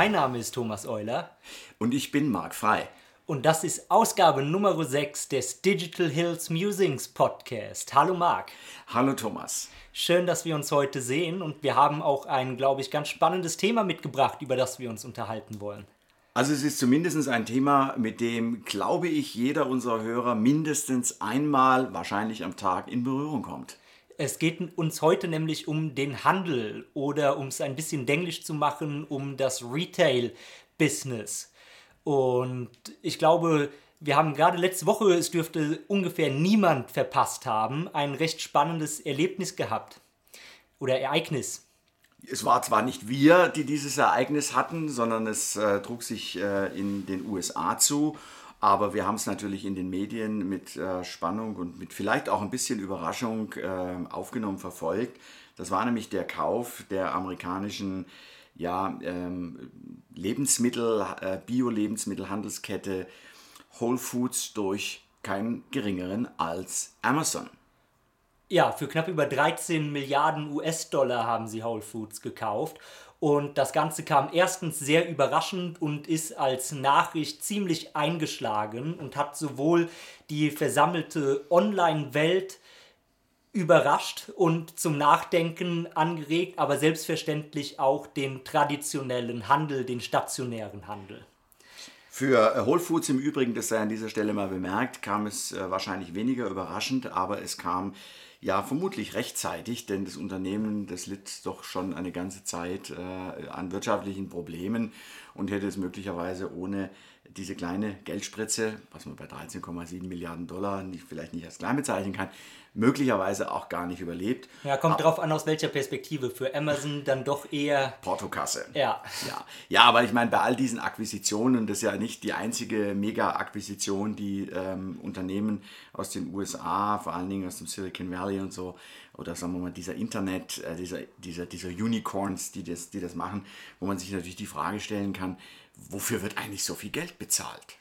Mein Name ist Thomas Euler. Und ich bin Marc Frei. Und das ist Ausgabe Nummer 6 des Digital Hills Musings Podcast. Hallo Marc. Hallo Thomas. Schön, dass wir uns heute sehen und wir haben auch ein, glaube ich, ganz spannendes Thema mitgebracht, über das wir uns unterhalten wollen. Also es ist zumindest ein Thema, mit dem, glaube ich, jeder unserer Hörer mindestens einmal, wahrscheinlich am Tag, in Berührung kommt. Es geht uns heute nämlich um den Handel oder um es ein bisschen denglisch zu machen, um das Retail-Business. Und ich glaube, wir haben gerade letzte Woche, es dürfte ungefähr niemand verpasst haben, ein recht spannendes Erlebnis gehabt. Oder Ereignis. Es war zwar nicht wir, die dieses Ereignis hatten, sondern es äh, trug sich äh, in den USA zu. Aber wir haben es natürlich in den Medien mit äh, Spannung und mit vielleicht auch ein bisschen Überraschung äh, aufgenommen, verfolgt. Das war nämlich der Kauf der amerikanischen ja, ähm, Lebensmittel, äh, Bio-Lebensmittelhandelskette Whole Foods durch keinen geringeren als Amazon. Ja, für knapp über 13 Milliarden US-Dollar haben sie Whole Foods gekauft. Und das Ganze kam erstens sehr überraschend und ist als Nachricht ziemlich eingeschlagen und hat sowohl die versammelte Online-Welt überrascht und zum Nachdenken angeregt, aber selbstverständlich auch den traditionellen Handel, den stationären Handel. Für Whole Foods im Übrigen, das sei an dieser Stelle mal bemerkt, kam es äh, wahrscheinlich weniger überraschend, aber es kam ja, vermutlich rechtzeitig, denn das Unternehmen, das litt doch schon eine ganze Zeit äh, an wirtschaftlichen Problemen und hätte es möglicherweise ohne diese kleine Geldspritze, was man bei 13,7 Milliarden Dollar nicht, vielleicht nicht als klein bezeichnen kann, möglicherweise auch gar nicht überlebt. Ja, kommt aber, drauf an, aus welcher Perspektive. Für Amazon dann doch eher. Portokasse. Ja. Ja, ja aber ich meine, bei all diesen Akquisitionen, das ist ja nicht die einzige Mega-Akquisition, die ähm, Unternehmen aus den USA, vor allen Dingen aus dem Silicon Valley und so, oder sagen wir mal, dieser Internet, äh, dieser, dieser, dieser Unicorns, die das, die das machen, wo man sich natürlich die Frage stellen kann, wofür wird eigentlich so viel Geld bezahlt?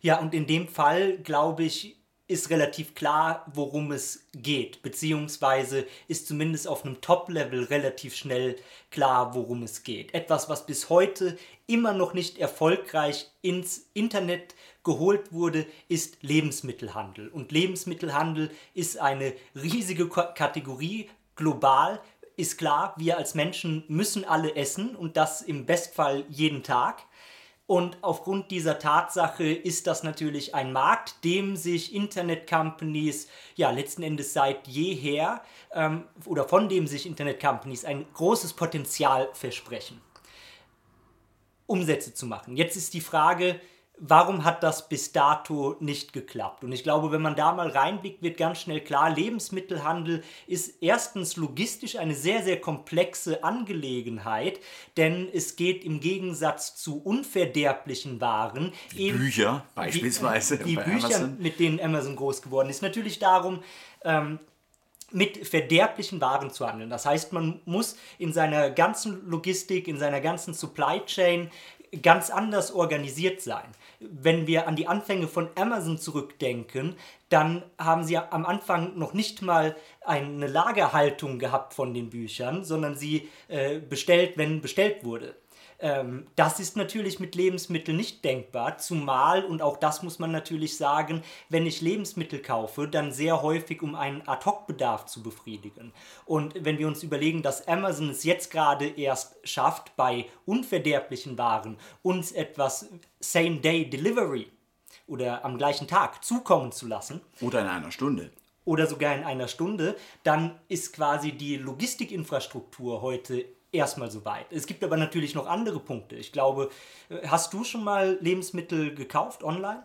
Ja, und in dem Fall, glaube ich, ist relativ klar, worum es geht, beziehungsweise ist zumindest auf einem Top-Level relativ schnell klar, worum es geht. Etwas, was bis heute immer noch nicht erfolgreich ins Internet geholt wurde, ist Lebensmittelhandel. Und Lebensmittelhandel ist eine riesige Kategorie global. Ist klar, wir als Menschen müssen alle essen und das im Bestfall jeden Tag. Und aufgrund dieser Tatsache ist das natürlich ein Markt, dem sich Internet-Companies ja letzten Endes seit jeher ähm, oder von dem sich Internet-Companies ein großes Potenzial versprechen, Umsätze zu machen. Jetzt ist die Frage, warum hat das bis dato nicht geklappt? Und ich glaube, wenn man da mal reinblickt, wird ganz schnell klar, Lebensmittelhandel ist erstens logistisch eine sehr, sehr komplexe Angelegenheit, denn es geht im Gegensatz zu unverderblichen Waren, die eben, Bücher beispielsweise, die, die Bücher, Amazon. mit denen Amazon groß geworden ist, natürlich darum, ähm, mit verderblichen Waren zu handeln. Das heißt, man muss in seiner ganzen Logistik, in seiner ganzen Supply Chain ganz anders organisiert sein wenn wir an die Anfänge von Amazon zurückdenken, dann haben sie am Anfang noch nicht mal eine Lagerhaltung gehabt von den Büchern, sondern sie äh, bestellt, wenn bestellt wurde. Ähm, das ist natürlich mit Lebensmitteln nicht denkbar, zumal, und auch das muss man natürlich sagen, wenn ich Lebensmittel kaufe, dann sehr häufig, um einen Ad-Hoc-Bedarf zu befriedigen. Und wenn wir uns überlegen, dass Amazon es jetzt gerade erst schafft, bei unverderblichen Waren uns etwas Same-Day-Delivery oder am gleichen Tag zukommen zu lassen. Oder in einer Stunde oder sogar in einer Stunde, dann ist quasi die Logistikinfrastruktur heute erstmal so weit. Es gibt aber natürlich noch andere Punkte. Ich glaube, äh, hast du schon mal Lebensmittel gekauft online?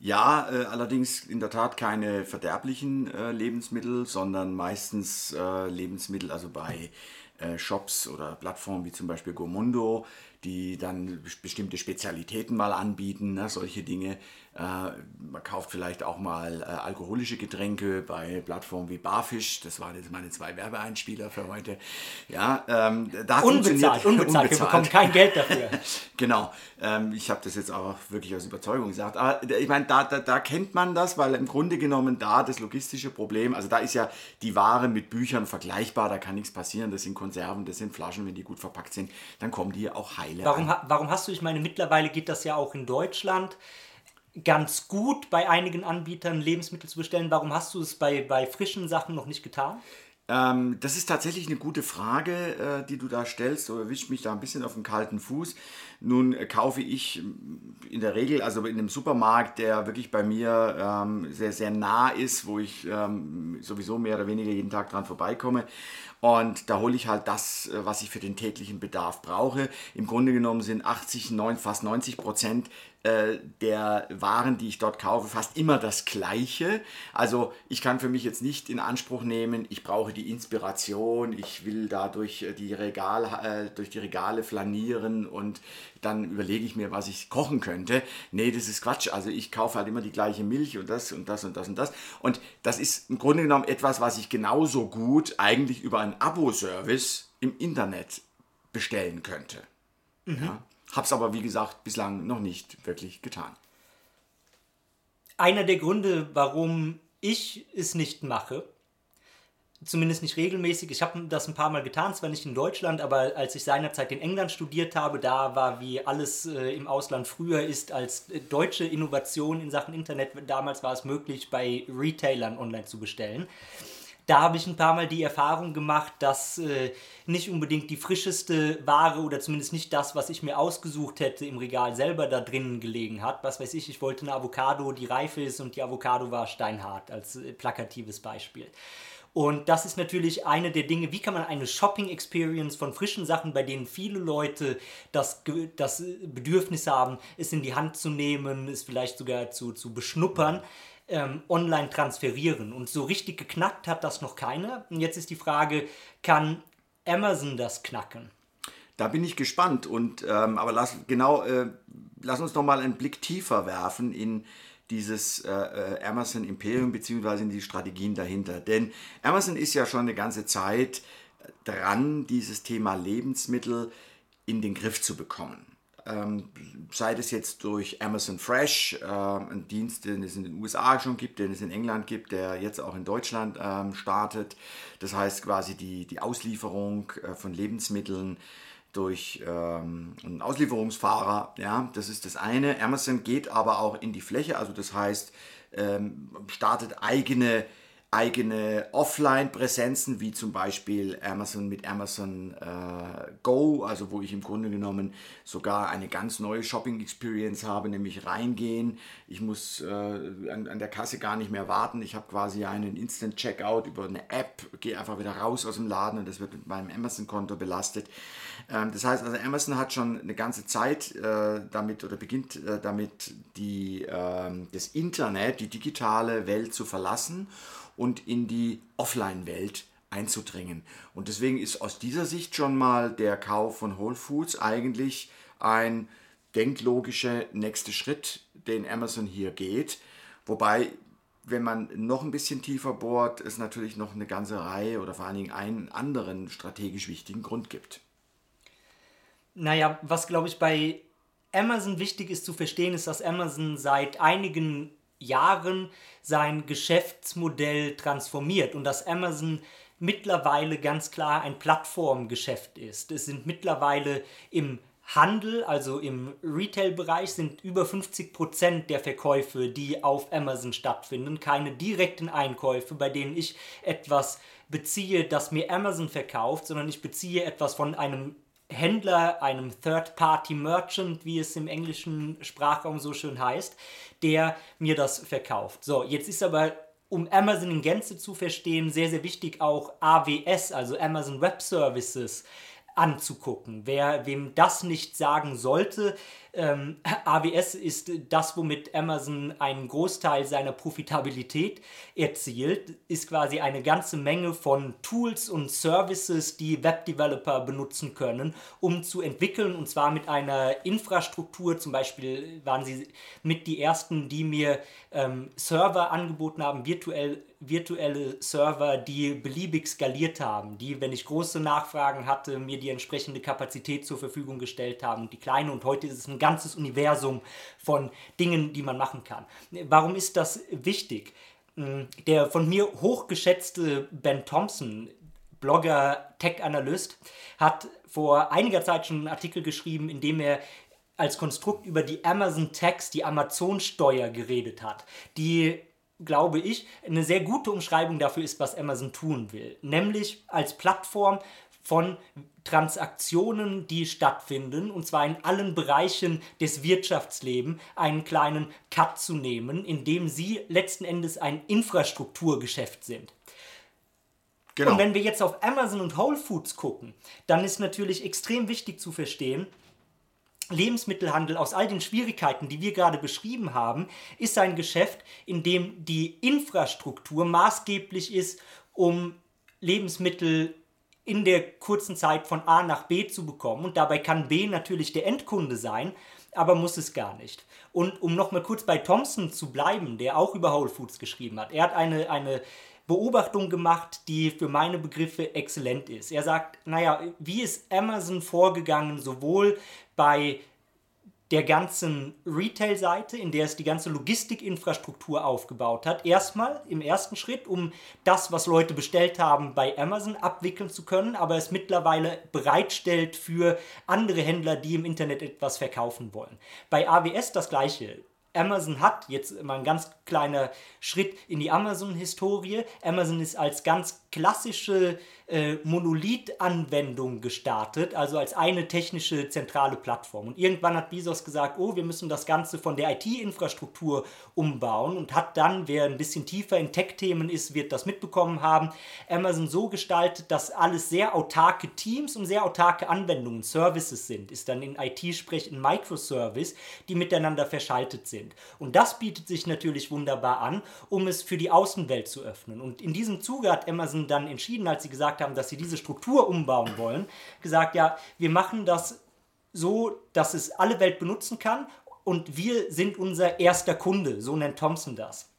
Ja, äh, allerdings in der Tat keine verderblichen äh, Lebensmittel, sondern meistens äh, Lebensmittel, also bei äh, Shops oder Plattformen wie zum Beispiel Gomundo, die dann bestimmte Spezialitäten mal anbieten, ne, solche Dinge. Äh, man kauft vielleicht auch mal äh, alkoholische Getränke bei Plattformen wie Barfish. Das waren jetzt meine zwei Werbeeinspieler für heute. Ja, ähm, da unbezahlt, unbezahlt, unbezahlt. Wir bekommen kein Geld dafür. genau. Ähm, ich habe das jetzt auch wirklich aus Überzeugung gesagt. Aber ich meine, da, da, da kennt man das, weil im Grunde genommen da das logistische Problem, also da ist ja die Ware mit Büchern vergleichbar, da kann nichts passieren. Das sind Konserven, das sind Flaschen, wenn die gut verpackt sind, dann kommen die auch heil Weile. Warum, warum hast du, ich meine, mittlerweile geht das ja auch in Deutschland ganz gut bei einigen Anbietern Lebensmittel zu bestellen. Warum hast du es bei, bei frischen Sachen noch nicht getan? Ähm, das ist tatsächlich eine gute Frage, äh, die du da stellst. Du erwischt mich da ein bisschen auf den kalten Fuß. Nun äh, kaufe ich in der Regel, also in einem Supermarkt, der wirklich bei mir ähm, sehr, sehr nah ist, wo ich ähm, sowieso mehr oder weniger jeden Tag dran vorbeikomme. Und da hole ich halt das, äh, was ich für den täglichen Bedarf brauche. Im Grunde genommen sind 80, 9, fast 90 Prozent äh, der Waren, die ich dort kaufe, fast immer das gleiche. Also ich kann für mich jetzt nicht in Anspruch nehmen, ich brauche die Inspiration, ich will da durch äh, die, Regal, äh, durch die Regale flanieren und dann überlege ich mir, was ich kochen könnte. Nee, das ist Quatsch. Also ich kaufe halt immer die gleiche Milch und das und das und das und das. Und das ist im Grunde genommen etwas, was ich genauso gut eigentlich über einen Abo-Service im Internet bestellen könnte. Mhm. Ja? Hab's aber, wie gesagt, bislang noch nicht wirklich getan. Einer der Gründe, warum ich es nicht mache, zumindest nicht regelmäßig, ich habe das ein paar Mal getan, zwar nicht in Deutschland, aber als ich seinerzeit in England studiert habe, da war wie alles äh, im Ausland früher ist als äh, deutsche Innovation in Sachen Internet, damals war es möglich, bei Retailern online zu bestellen da habe ich ein paar Mal die Erfahrung gemacht, dass äh, nicht unbedingt die frischeste Ware oder zumindest nicht das, was ich mir ausgesucht hätte, im Regal selber da drinnen gelegen hat. Was weiß ich, ich wollte eine Avocado, die reif ist und die Avocado war steinhart, als äh, plakatives Beispiel. Und das ist natürlich eine der Dinge, wie kann man eine Shopping-Experience von frischen Sachen, bei denen viele Leute das, das Bedürfnis haben, es in die Hand zu nehmen, es vielleicht sogar zu, zu beschnuppern, ähm, online transferieren. Und so richtig geknackt hat das noch keiner. Und jetzt ist die Frage, kann Amazon das knacken? Da bin ich gespannt. Und, ähm, aber lass, genau, äh, lass uns noch mal einen Blick tiefer werfen in dieses äh, äh Amazon Imperium beziehungsweise in die Strategien dahinter. Denn Amazon ist ja schon eine ganze Zeit dran, dieses Thema Lebensmittel in den Griff zu bekommen ähm, sei das jetzt durch Amazon Fresh, äh, ein Dienst, den es in den USA schon gibt, den es in England gibt, der jetzt auch in Deutschland ähm, startet. Das heißt quasi die, die Auslieferung äh, von Lebensmitteln durch ähm, einen Auslieferungsfahrer. Ja, das ist das eine. Amazon geht aber auch in die Fläche, also das heißt, ähm, startet eigene eigene Offline-Präsenzen, wie zum Beispiel Amazon mit Amazon äh, Go, also wo ich im Grunde genommen sogar eine ganz neue Shopping-Experience habe, nämlich reingehen. Ich muss äh, an, an, der Kasse gar nicht mehr warten. Ich habe quasi einen Instant-Checkout über eine App, gehe einfach wieder raus aus dem Laden und das wird mit meinem Amazon-Konto belastet. Ähm, das heißt also, Amazon hat schon eine ganze Zeit äh, damit oder beginnt äh, damit, die, ähm, das Internet, die digitale Welt zu verlassen und in die Offline-Welt einzudringen. Und deswegen ist aus dieser Sicht schon mal der Kauf von Whole Foods eigentlich ein denklogischer nächster Schritt, den Amazon hier geht. Wobei, wenn man noch ein bisschen tiefer bohrt, es natürlich noch eine ganze Reihe oder vor allen Dingen einen anderen strategisch wichtigen Grund gibt. Naja, was glaube ich bei Amazon wichtig ist zu verstehen, ist, dass Amazon seit einigen Jahren sein Geschäftsmodell transformiert und dass Amazon mittlerweile ganz klar ein Plattformgeschäft ist. Es sind mittlerweile im Handel, also im Retail-Bereich, sind über 50 Prozent der Verkäufe, die auf Amazon stattfinden, keine direkten Einkäufe, bei denen ich etwas beziehe, das mir Amazon verkauft, sondern ich beziehe etwas von einem Händler, einem Third-Party-Merchant, wie es im englischen Sprachraum so schön heißt, der mir das verkauft. So, jetzt ist aber, um Amazon in Gänze zu verstehen, sehr, sehr wichtig auch AWS, also Amazon Web Services, anzugucken. Wer wem das nicht sagen sollte, ähm, AWS ist das, womit Amazon einen Großteil seiner Profitabilität erzielt, ist quasi eine ganze Menge von Tools und Services, die Webdeveloper benutzen können, um zu entwickeln und zwar mit einer Infrastruktur. Zum Beispiel waren sie mit die ersten, die mir ähm, Server angeboten haben, virtuell virtuelle Server, die beliebig skaliert haben, die, wenn ich große Nachfragen hatte, mir die entsprechende Kapazität zur Verfügung gestellt haben die kleine. Und heute ist es ein ganzes Universum von Dingen, die man machen kann. Warum ist das wichtig? Hm, der von mir hochgeschätzte Ben Thompson, Blogger, Tech-Analyst, hat vor einiger Zeit schon einen Artikel geschrieben, in dem er als Konstrukt über die Amazon Tax, die Amazon-Steuer geredet hat, die glaube ich, eine sehr gute Umschreibung dafür ist, was Amazon tun will. Nämlich als Plattform von Transaktionen, die stattfinden, und zwar in allen Bereichen des Wirtschaftslebens, einen kleinen Cut zu nehmen, indem sie letzten Endes ein Infrastrukturgeschäft sind. Genau. Und wenn wir jetzt auf Amazon und Whole Foods gucken, dann ist natürlich extrem wichtig zu verstehen, Lebensmittelhandel aus all den Schwierigkeiten, die wir gerade beschrieben haben, ist ein Geschäft, in dem die Infrastruktur maßgeblich ist, um Lebensmittel in der kurzen Zeit von A nach B zu bekommen. Und dabei kann B natürlich der Endkunde sein, aber muss es gar nicht. Und um nochmal kurz bei Thompson zu bleiben, der auch über Whole Foods geschrieben hat, er hat eine, eine Beobachtung gemacht, die für meine Begriffe exzellent ist. Er sagt, naja, wie ist Amazon vorgegangen, sowohl bei der ganzen Retail-Seite, in der es die ganze Logistikinfrastruktur aufgebaut hat. Erstmal im ersten Schritt, um das, was Leute bestellt haben, bei Amazon abwickeln zu können, aber es mittlerweile bereitstellt für andere Händler, die im Internet etwas verkaufen wollen. Bei AWS das gleiche. Amazon hat, jetzt mal ein ganz kleiner Schritt in die Amazon-Historie, Amazon ist als ganz klassische äh, Monolith-Anwendung gestartet, also als eine technische zentrale Plattform. Und irgendwann hat Bezos gesagt, oh, wir müssen das Ganze von der IT-Infrastruktur umbauen und hat dann, wer ein bisschen tiefer in Tech-Themen ist, wird das mitbekommen haben, Amazon so gestaltet, dass alles sehr autarke Teams und sehr autarke Anwendungen, Services sind, ist dann in IT-Sprech ein Microservice, die miteinander verschaltet sind. Und das bietet sich natürlich wunderbar an, um es für die Außenwelt zu öffnen. Und in diesem Zuge hat Amazon dann entschieden, als sie gesagt haben, dass sie diese Struktur umbauen wollen, gesagt, ja, wir machen das so, dass es alle Welt benutzen kann und wir sind unser erster Kunde, so nennt Thompson das.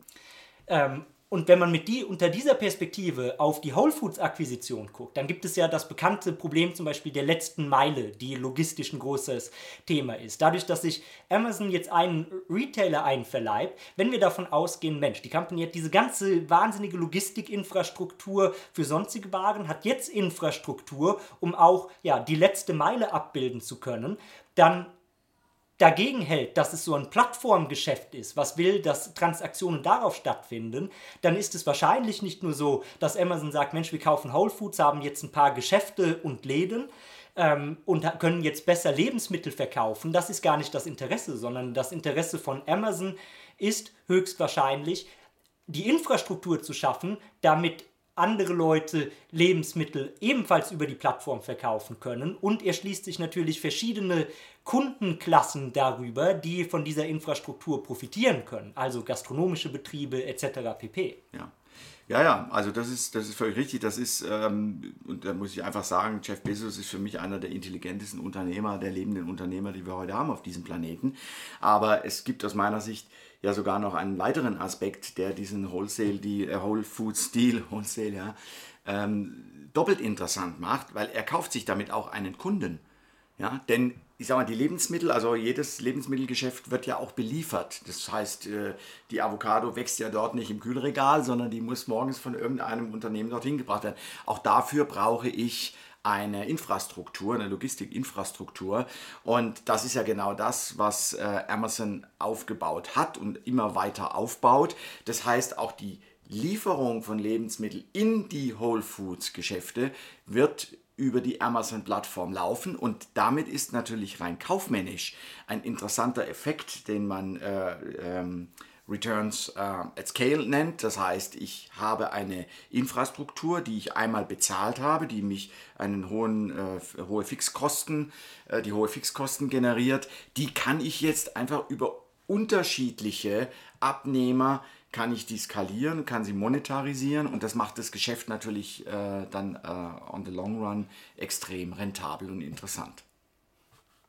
Ähm, und wenn man mit die, unter dieser Perspektive auf die Whole Foods Akquisition guckt, dann gibt es ja das bekannte Problem zum Beispiel der letzten Meile, die logistisch ein großes Thema ist. Dadurch, dass sich Amazon jetzt einen Retailer einverleibt, wenn wir davon ausgehen, Mensch, die Company hat diese ganze wahnsinnige Logistikinfrastruktur für sonstige Waren, hat jetzt Infrastruktur, um auch ja, die letzte Meile abbilden zu können, dann dagegen hält, dass es so ein Plattformgeschäft ist, was will, dass Transaktionen darauf stattfinden, dann ist es wahrscheinlich nicht nur so, dass Amazon sagt, Mensch, wir kaufen Whole Foods, haben jetzt ein paar Geschäfte und Läden ähm, und können jetzt besser Lebensmittel verkaufen. Das ist gar nicht das Interesse, sondern das Interesse von Amazon ist höchstwahrscheinlich, die Infrastruktur zu schaffen, damit andere Leute Lebensmittel ebenfalls über die Plattform verkaufen können. Und er schließt sich natürlich verschiedene Kundenklassen darüber, die von dieser Infrastruktur profitieren können, also gastronomische Betriebe etc. pp. Ja. Ja, ja, also das ist, das ist völlig richtig. Das ist, ähm, und da muss ich einfach sagen, Jeff Bezos ist für mich einer der intelligentesten Unternehmer, der lebenden Unternehmer, die wir heute haben auf diesem Planeten. Aber es gibt aus meiner Sicht ja sogar noch einen weiteren Aspekt, der diesen Wholesale, die äh, Whole Food Deal, Wholesale, ja, ähm, doppelt interessant macht, weil er kauft sich damit auch einen Kunden. Ja, denn ich sage mal, die Lebensmittel, also jedes Lebensmittelgeschäft wird ja auch beliefert. Das heißt, äh, die Avocado wächst ja dort nicht im Kühlregal, sondern die muss morgens von irgendeinem Unternehmen dorthin gebracht werden. Auch dafür brauche ich eine Infrastruktur, eine Logistikinfrastruktur. Und das ist ja genau das, was äh, Amazon aufgebaut hat und immer weiter aufbaut. Das heißt, auch die Lieferung von Lebensmitteln in die Whole Foods Geschäfte wird über die Amazon-Plattform laufen und damit ist natürlich rein kaufmännisch ein interessanter Effekt, den man äh, ähm, Returns äh, at Scale nennt. Das heißt, ich habe eine Infrastruktur, die ich einmal bezahlt habe, die mich einen hohen, äh, hohe Fixkosten, äh, die hohe Fixkosten generiert. Die kann ich jetzt einfach über unterschiedliche Abnehmer kann ich die skalieren, kann sie monetarisieren und das macht das Geschäft natürlich äh, dann äh, on the long run extrem rentabel und interessant.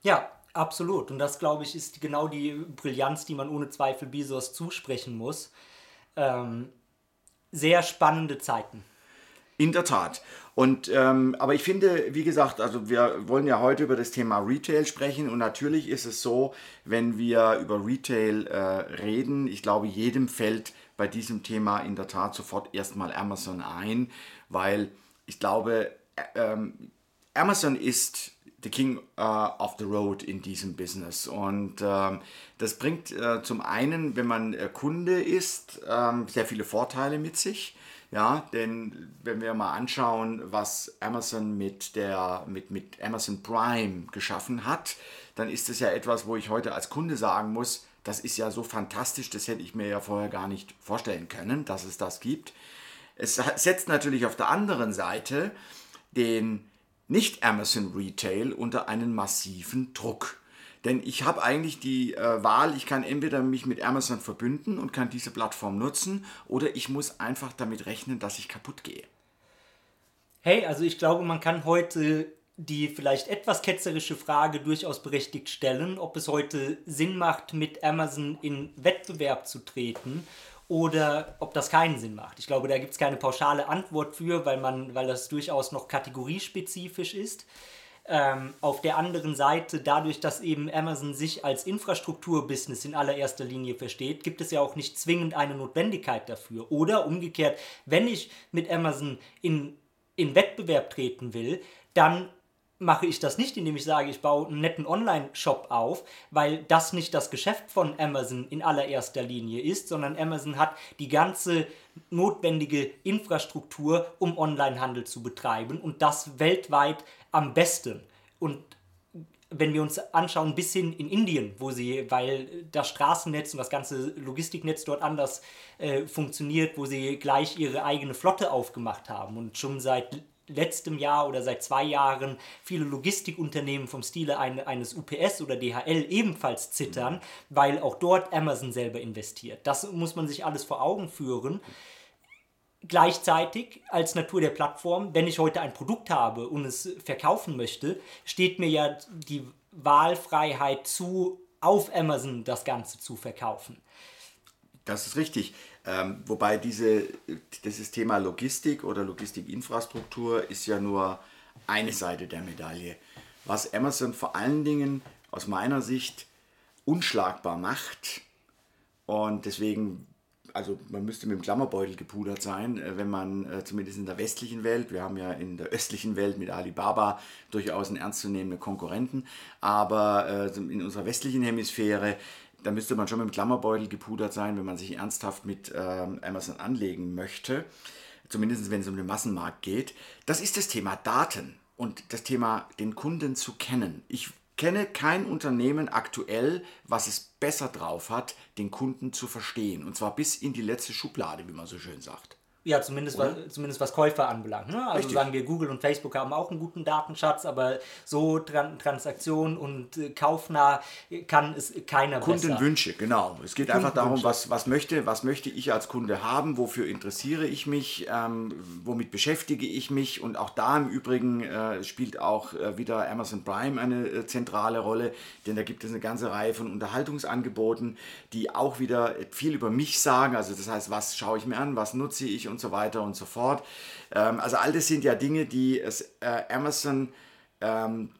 Ja, absolut. Und das, glaube ich, ist genau die Brillanz, die man ohne Zweifel Bezos zusprechen muss. Ähm, sehr spannende Zeiten. In der Tat. Und ähm, aber ich finde, wie gesagt, also wir wollen ja heute über das Thema Retail sprechen und natürlich ist es so, wenn wir über Retail äh, reden, ich glaube, jedem fällt bei diesem Thema in der Tat sofort erstmal Amazon ein, weil ich glaube, ähm, Amazon ist the king uh, of the road in diesem Business. Und ähm, das bringt äh, zum einen, wenn man äh, Kunde ist, ähm, sehr viele Vorteile mit sich. Ja, denn wenn wir mal anschauen, was Amazon mit, der, mit, mit Amazon Prime geschaffen hat, dann ist es ja etwas, wo ich heute als Kunde sagen muss, das ist ja so fantastisch, das hätte ich mir ja vorher gar nicht vorstellen können, dass es das gibt. Es setzt natürlich auf der anderen Seite den nicht-Amazon Retail unter einen massiven Druck. Denn ich habe eigentlich die äh, Wahl, ich kann entweder mich mit Amazon verbünden und kann diese Plattform nutzen oder ich muss einfach damit rechnen, dass ich kaputt gehe. Hey, also ich glaube, man kann heute die vielleicht etwas ketzerische Frage durchaus berechtigt stellen, ob es heute Sinn macht, mit Amazon in Wettbewerb zu treten oder ob das keinen Sinn macht. Ich glaube, da gibt es keine pauschale Antwort für, weil, man, weil das durchaus noch kategoriespezifisch ist. Ähm, auf der anderen Seite, dadurch, dass eben Amazon sich als Infrastrukturbusiness in allererster Linie versteht, gibt es ja auch nicht zwingend eine Notwendigkeit dafür. Oder umgekehrt, wenn ich mit Amazon in, in Wettbewerb treten will, dann mache ich das nicht, indem ich sage, ich baue einen netten Online-Shop auf, weil das nicht das Geschäft von Amazon in allererster Linie ist, sondern Amazon hat die ganze notwendige Infrastruktur, um Online-Handel zu betreiben und das weltweit am besten. Und wenn wir uns anschauen, bis hin in Indien, wo sie, weil das Straßennetz und das ganze Logistiknetz dort anders äh, funktioniert, wo sie gleich ihre eigene Flotte aufgemacht haben und schon seit letztem Jahr oder seit zwei Jahren viele Logistikunternehmen vom Stile eines UPS oder DHL ebenfalls zittern, weil auch dort Amazon selber investiert. Das muss man sich alles vor Augen führen. Gleichzeitig als Natur der Plattform, wenn ich heute ein Produkt habe und es verkaufen möchte, steht mir ja die Wahlfreiheit zu, auf Amazon das Ganze zu verkaufen. Das ist richtig. Ähm, wobei diese, dieses Thema Logistik oder Logistikinfrastruktur ist ja nur eine Seite der Medaille. Was Amazon vor allen Dingen aus meiner Sicht unschlagbar macht und deswegen, also man müsste mit dem Klammerbeutel gepudert sein, äh, wenn man äh, zumindest in der westlichen Welt, wir haben ja in der östlichen Welt mit Alibaba durchaus einen ernstzunehmenden Konkurrenten, aber äh, in unserer westlichen Hemisphäre da müsste man schon mit dem Klammerbeutel gepudert sein, wenn man sich ernsthaft mit ähm, Amazon anlegen möchte. Zumindest wenn es um den Massenmarkt geht. Das ist das Thema Daten und das Thema den Kunden zu kennen. Ich kenne kein Unternehmen aktuell, was es besser drauf hat, den Kunden zu verstehen. Und zwar bis in die letzte Schublade, wie man so schön sagt. Ja, zumindest, was, zumindest was Käufer anbelangt. Ne? Also Richtig. sagen wir, Google und Facebook haben auch einen guten Datenschatz, aber so Tran Transaktion und äh, kaufnah kann es keiner Kundenwünsche, besser. genau. Es geht einfach darum, was, was, möchte, was möchte ich als Kunde haben, wofür interessiere ich mich, ähm, womit beschäftige ich mich und auch da im Übrigen äh, spielt auch äh, wieder Amazon Prime eine äh, zentrale Rolle, denn da gibt es eine ganze Reihe von Unterhaltungsangeboten, die auch wieder viel über mich sagen. Also das heißt, was schaue ich mir an, was nutze ich und so weiter und so fort. Ähm, also all das sind ja Dinge, die es äh, Amazon ähm,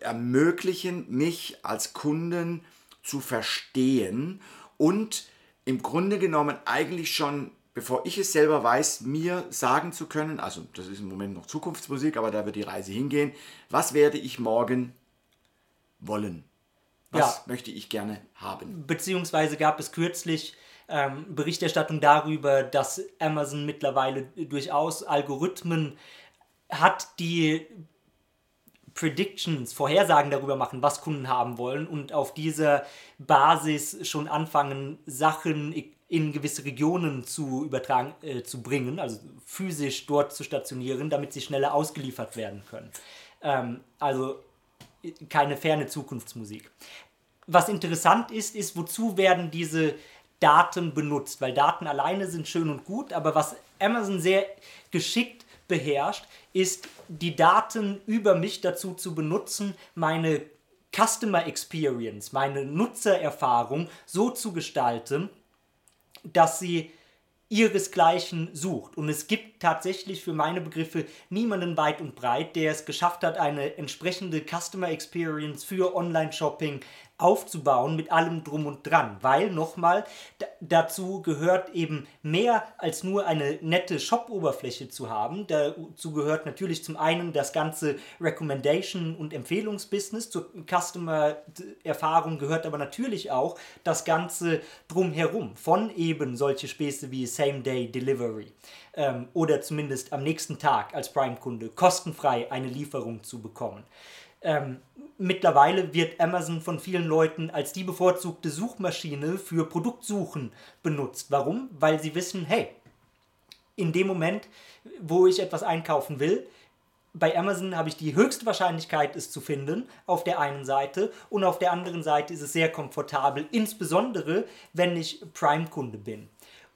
ermöglichen, mich als Kunden zu verstehen und im Grunde genommen eigentlich schon, bevor ich es selber weiß, mir sagen zu können, also das ist im Moment noch Zukunftsmusik, aber da wird die Reise hingehen, was werde ich morgen wollen? Was ja. möchte ich gerne haben? Beziehungsweise gab es kürzlich ähm, Berichterstattung darüber, dass Amazon mittlerweile durchaus Algorithmen hat, die Predictions, Vorhersagen darüber machen, was Kunden haben wollen und auf dieser Basis schon anfangen, Sachen in gewisse Regionen zu übertragen, äh, zu bringen, also physisch dort zu stationieren, damit sie schneller ausgeliefert werden können. Ähm, also keine ferne Zukunftsmusik. Was interessant ist, ist, wozu werden diese Daten benutzt, weil Daten alleine sind schön und gut, aber was Amazon sehr geschickt beherrscht, ist die Daten über mich dazu zu benutzen, meine Customer Experience, meine Nutzererfahrung so zu gestalten, dass sie ihresgleichen sucht. Und es gibt tatsächlich für meine Begriffe niemanden weit und breit, der es geschafft hat, eine entsprechende Customer Experience für Online-Shopping aufzubauen mit allem drum und dran, weil nochmal dazu gehört eben mehr als nur eine nette Shop-Oberfläche zu haben. Dazu gehört natürlich zum einen das ganze Recommendation- und Empfehlungsbusiness. Zur Customer-Erfahrung gehört aber natürlich auch das ganze drumherum von eben solche Späße wie Same-Day-Delivery ähm, oder zumindest am nächsten Tag als Prime-Kunde kostenfrei eine Lieferung zu bekommen. Ähm, mittlerweile wird Amazon von vielen Leuten als die bevorzugte Suchmaschine für Produktsuchen benutzt. Warum? Weil sie wissen, hey, in dem Moment, wo ich etwas einkaufen will, bei Amazon habe ich die höchste Wahrscheinlichkeit, es zu finden, auf der einen Seite. Und auf der anderen Seite ist es sehr komfortabel, insbesondere wenn ich Prime-Kunde bin.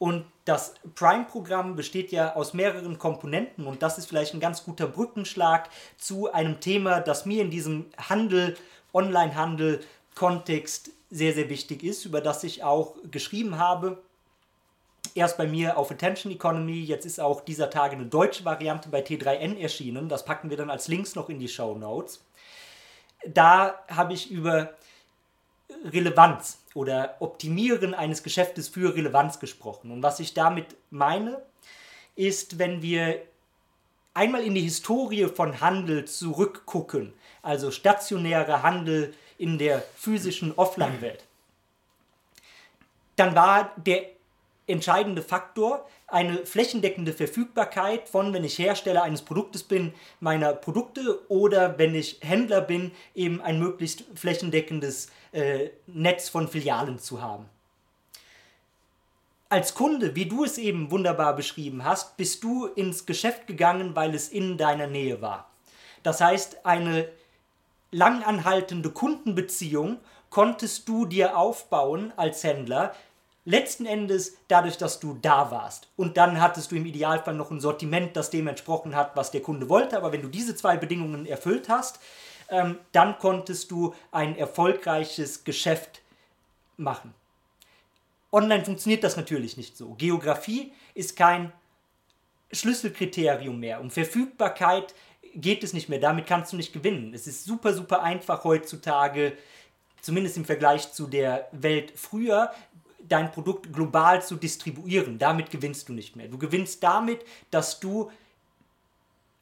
Und das Prime-Programm besteht ja aus mehreren Komponenten und das ist vielleicht ein ganz guter Brückenschlag zu einem Thema, das mir in diesem Handel, Online-Handel, Kontext sehr, sehr wichtig ist, über das ich auch geschrieben habe. Erst bei mir auf Attention Economy, jetzt ist auch dieser Tage eine deutsche Variante bei T3N erschienen. Das packen wir dann als Links noch in die Show Notes. Da habe ich über Relevanz oder Optimieren eines Geschäftes für Relevanz gesprochen. Und was ich damit meine, ist, wenn wir einmal in die Historie von Handel zurückgucken, also stationärer Handel in der physischen Offline-Welt, dann war der entscheidende Faktor eine flächendeckende Verfügbarkeit von, wenn ich Hersteller eines Produktes bin, meiner Produkte oder wenn ich Händler bin, eben ein möglichst flächendeckendes äh, Netz von Filialen zu haben. Als Kunde, wie du es eben wunderbar beschrieben hast, bist du ins Geschäft gegangen, weil es in deiner Nähe war. Das heißt, eine langanhaltende Kundenbeziehung konntest du dir aufbauen als Händler, letzten Endes dadurch, dass du da warst. Und dann hattest du im Idealfall noch ein Sortiment, das dem entsprochen hat, was der Kunde wollte. Aber wenn du diese zwei Bedingungen erfüllt hast, ähm, dann konntest du ein erfolgreiches Geschäft machen. Online funktioniert das natürlich nicht so. Geografie ist kein Schlüsselkriterium mehr. Um Verfügbarkeit geht es nicht mehr. Damit kannst du nicht gewinnen. Es ist super, super einfach heutzutage, zumindest im Vergleich zu der Welt früher, dein Produkt global zu distribuieren. Damit gewinnst du nicht mehr. Du gewinnst damit, dass du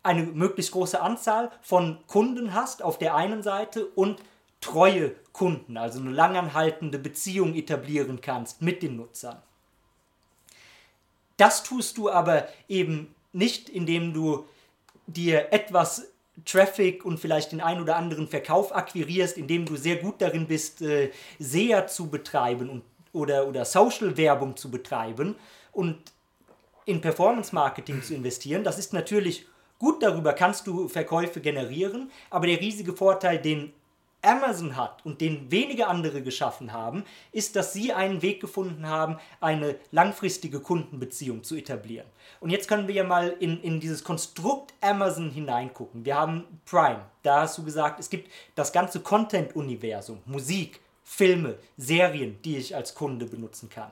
eine möglichst große Anzahl von Kunden hast auf der einen Seite und treue Kunden, also eine langanhaltende Beziehung etablieren kannst mit den Nutzern. Das tust du aber eben nicht, indem du dir etwas Traffic und vielleicht den ein oder anderen Verkauf akquirierst, indem du sehr gut darin bist, äh, SEA zu betreiben und oder, oder Social-Werbung zu betreiben und in Performance-Marketing zu investieren. Das ist natürlich gut, darüber kannst du Verkäufe generieren, aber der riesige Vorteil, den Amazon hat und den wenige andere geschaffen haben, ist, dass sie einen Weg gefunden haben, eine langfristige Kundenbeziehung zu etablieren. Und jetzt können wir ja mal in, in dieses Konstrukt Amazon hineingucken. Wir haben Prime, da hast du gesagt, es gibt das ganze Content-Universum, Musik, Filme, Serien, die ich als Kunde benutzen kann.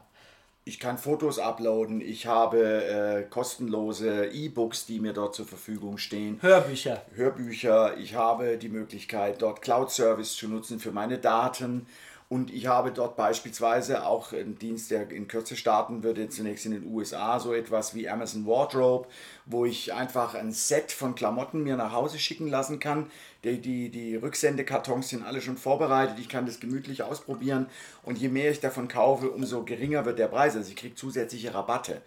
Ich kann Fotos uploaden, ich habe äh, kostenlose E-Books, die mir dort zur Verfügung stehen. Hörbücher. Hörbücher. Ich habe die Möglichkeit, dort Cloud-Service zu nutzen für meine Daten. Und ich habe dort beispielsweise auch einen Dienst, der in Kürze starten würde, zunächst in den USA, so etwas wie Amazon Wardrobe, wo ich einfach ein Set von Klamotten mir nach Hause schicken lassen kann. Die, die, die Rücksendekartons sind alle schon vorbereitet, ich kann das gemütlich ausprobieren und je mehr ich davon kaufe, umso geringer wird der Preis. Also ich kriege zusätzliche Rabatte.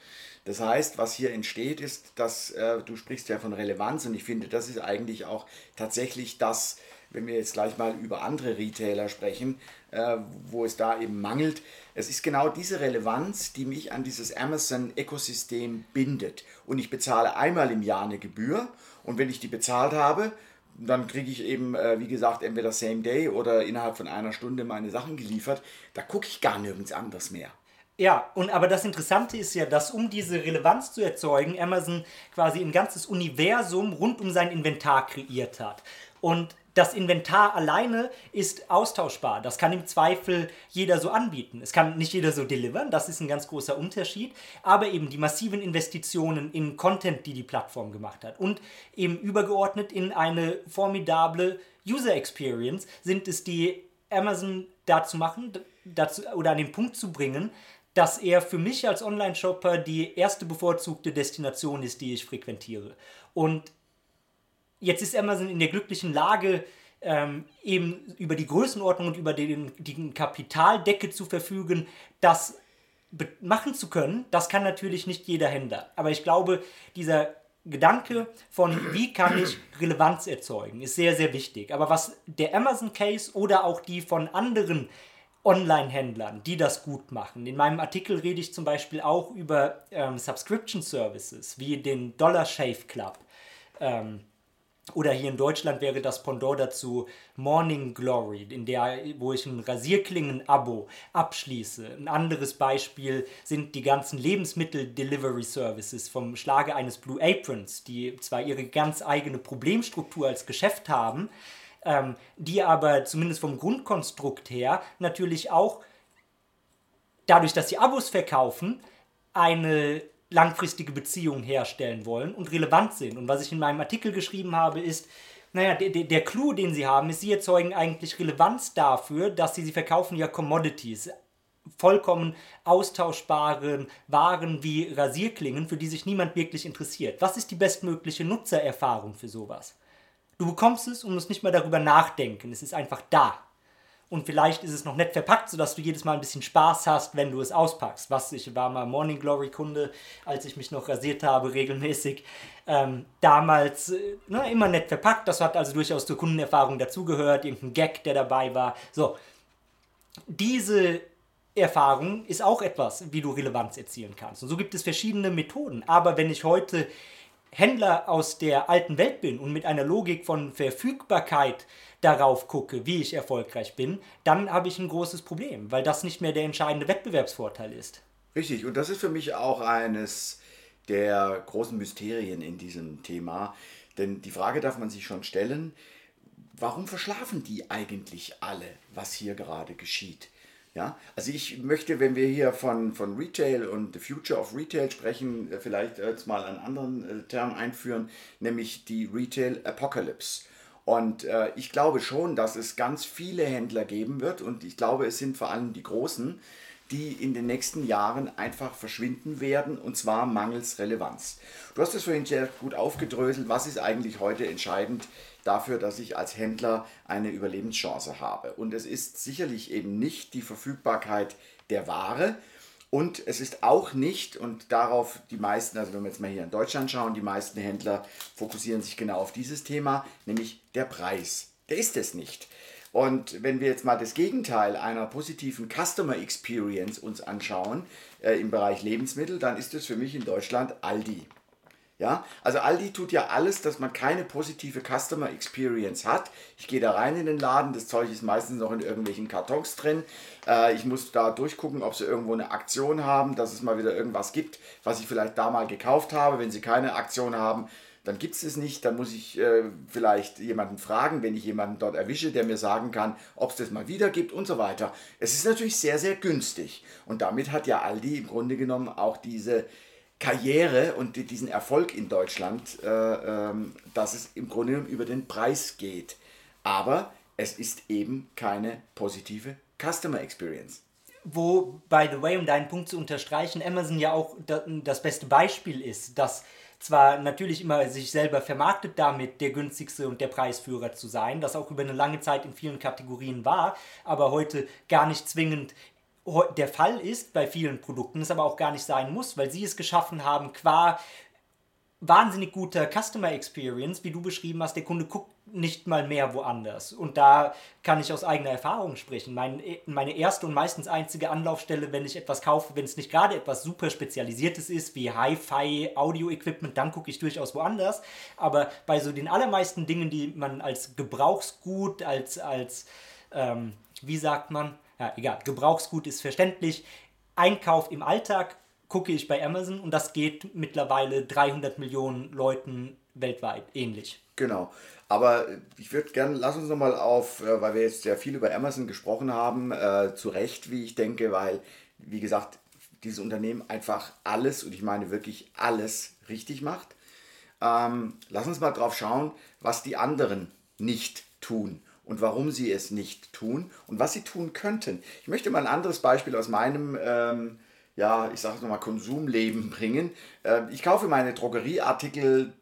Das heißt, was hier entsteht, ist, dass äh, du sprichst ja von Relevanz und ich finde, das ist eigentlich auch tatsächlich das, wenn wir jetzt gleich mal über andere Retailer sprechen, äh, wo es da eben mangelt. Es ist genau diese Relevanz, die mich an dieses Amazon-Ökosystem bindet. Und ich bezahle einmal im Jahr eine Gebühr und wenn ich die bezahlt habe, dann kriege ich eben, äh, wie gesagt, entweder Same Day oder innerhalb von einer Stunde meine Sachen geliefert. Da gucke ich gar nirgends anders mehr. Ja, und aber das Interessante ist ja, dass um diese Relevanz zu erzeugen, Amazon quasi ein ganzes Universum rund um sein Inventar kreiert hat. Und das Inventar alleine ist austauschbar. Das kann im Zweifel jeder so anbieten. Es kann nicht jeder so delivern, das ist ein ganz großer Unterschied. Aber eben die massiven Investitionen in Content, die die Plattform gemacht hat und eben übergeordnet in eine formidable User Experience sind es die Amazon dazu machen, dazu, oder an den Punkt zu bringen, dass er für mich als Online-Shopper die erste bevorzugte Destination ist, die ich frequentiere. Und jetzt ist Amazon in der glücklichen Lage, ähm, eben über die Größenordnung und über den, die Kapitaldecke zu verfügen, das machen zu können. Das kann natürlich nicht jeder Händler. Aber ich glaube, dieser Gedanke von, wie kann ich Relevanz erzeugen, ist sehr, sehr wichtig. Aber was der Amazon-Case oder auch die von anderen Online-Händlern, die das gut machen. In meinem Artikel rede ich zum Beispiel auch über ähm, Subscription Services wie den Dollar Shave Club. Ähm, oder hier in Deutschland wäre das Pendant dazu Morning Glory, in der, wo ich ein Rasierklingen-Abo abschließe. Ein anderes Beispiel sind die ganzen Lebensmittel-Delivery-Services vom Schlage eines Blue Aprons, die zwar ihre ganz eigene Problemstruktur als Geschäft haben, ähm, die aber zumindest vom Grundkonstrukt her natürlich auch dadurch, dass sie Abos verkaufen, eine langfristige Beziehungen herstellen wollen und relevant sind. Und was ich in meinem Artikel geschrieben habe, ist, naja, der, der, Clou, den sie haben, ist, sie erzeugen eigentlich Relevanz dafür, dass sie, sie verkaufen ja Commodities, vollkommen austauschbaren Waren wie Rasierklingen, für die sich niemand wirklich interessiert. Was ist die bestmögliche Nutzererfahrung für sowas? Du bekommst es und musst nicht mehr darüber nachdenken. Es ist einfach da und vielleicht ist es noch nett verpackt, sodass du jedes Mal ein bisschen Spaß hast, wenn du es auspackst. Was ich war mal Morning Glory Kunde, als ich mich noch rasiert habe, regelmäßig. Ähm, damals äh, ne, immer nett verpackt, das hat also durchaus zur Kundenerfahrung dazugehört, irgendein Gag, der dabei war. So, diese Erfahrung ist auch etwas, wie du Relevanz erzielen kannst. Und so gibt es verschiedene Methoden. Aber wenn ich heute Händler aus der alten Welt bin und mit einer Logik von Verfügbarkeit darauf gucke, wie ich erfolgreich bin, dann habe ich ein großes Problem, weil das nicht mehr der entscheidende Wettbewerbsvorteil ist. Richtig, und das ist für mich auch eines der großen Mysterien in diesem Thema. Denn die Frage darf man sich schon stellen, warum verschlafen die eigentlich alle, was hier gerade geschieht? Ja, also ich möchte, wenn wir hier von, von Retail und the Future of Retail sprechen, vielleicht jetzt mal einen anderen äh, Term einführen, nämlich die Retail Apocalypse. Und äh, ich glaube schon, dass es ganz viele Händler geben wird und ich glaube, es sind vor allem die Großen, die in den nächsten Jahren einfach verschwinden werden und zwar mangels Relevanz. Du hast es vorhin sehr gut aufgedröselt, was ist eigentlich heute entscheidend dafür, dass ich als Händler eine Überlebenschance habe. Und es ist sicherlich eben nicht die Verfügbarkeit der Ware, und es ist auch nicht, und darauf die meisten, also wenn wir jetzt mal hier in Deutschland schauen, die meisten Händler fokussieren sich genau auf dieses Thema, nämlich der Preis. Der ist es nicht. Und wenn wir jetzt mal das Gegenteil einer positiven Customer Experience uns anschauen äh, im Bereich Lebensmittel, dann ist es für mich in Deutschland Aldi. Ja, also Aldi tut ja alles, dass man keine positive Customer Experience hat. Ich gehe da rein in den Laden, das Zeug ist meistens noch in irgendwelchen Kartons drin. Äh, ich muss da durchgucken, ob sie irgendwo eine Aktion haben, dass es mal wieder irgendwas gibt, was ich vielleicht da mal gekauft habe. Wenn sie keine Aktion haben, dann gibt es es nicht. Dann muss ich äh, vielleicht jemanden fragen, wenn ich jemanden dort erwische, der mir sagen kann, ob es das mal wieder gibt und so weiter. Es ist natürlich sehr, sehr günstig. Und damit hat ja Aldi im Grunde genommen auch diese Karriere und diesen Erfolg in Deutschland, äh, ähm, dass es im Grunde genommen über den Preis geht. Aber es ist eben keine positive Customer Experience. Wo, by the way, um deinen Punkt zu unterstreichen, Amazon ja auch das beste Beispiel ist, dass zwar natürlich immer sich selber vermarktet damit, der günstigste und der Preisführer zu sein, das auch über eine lange Zeit in vielen Kategorien war, aber heute gar nicht zwingend der Fall ist bei vielen Produkten, es aber auch gar nicht sein muss, weil sie es geschaffen haben, qua wahnsinnig guter Customer Experience, wie du beschrieben hast, der Kunde guckt nicht mal mehr woanders. Und da kann ich aus eigener Erfahrung sprechen. Mein, meine erste und meistens einzige Anlaufstelle, wenn ich etwas kaufe, wenn es nicht gerade etwas super Spezialisiertes ist, wie Hi-Fi, Audio-Equipment, dann gucke ich durchaus woanders. Aber bei so den allermeisten Dingen, die man als Gebrauchsgut, als, als ähm, wie sagt man, ja, egal, Gebrauchsgut ist verständlich. Einkauf im Alltag gucke ich bei Amazon und das geht mittlerweile 300 Millionen Leuten weltweit ähnlich. Genau. Aber ich würde gerne, lass uns nochmal auf, äh, weil wir jetzt sehr viel über Amazon gesprochen haben, äh, zu Recht, wie ich denke, weil, wie gesagt, dieses Unternehmen einfach alles, und ich meine wirklich alles, richtig macht. Ähm, lass uns mal drauf schauen, was die anderen nicht tun und warum sie es nicht tun und was sie tun könnten. Ich möchte mal ein anderes Beispiel aus meinem, ähm, ja, ich sage es nochmal, Konsumleben bringen. Äh, ich kaufe meine Drogerieartikel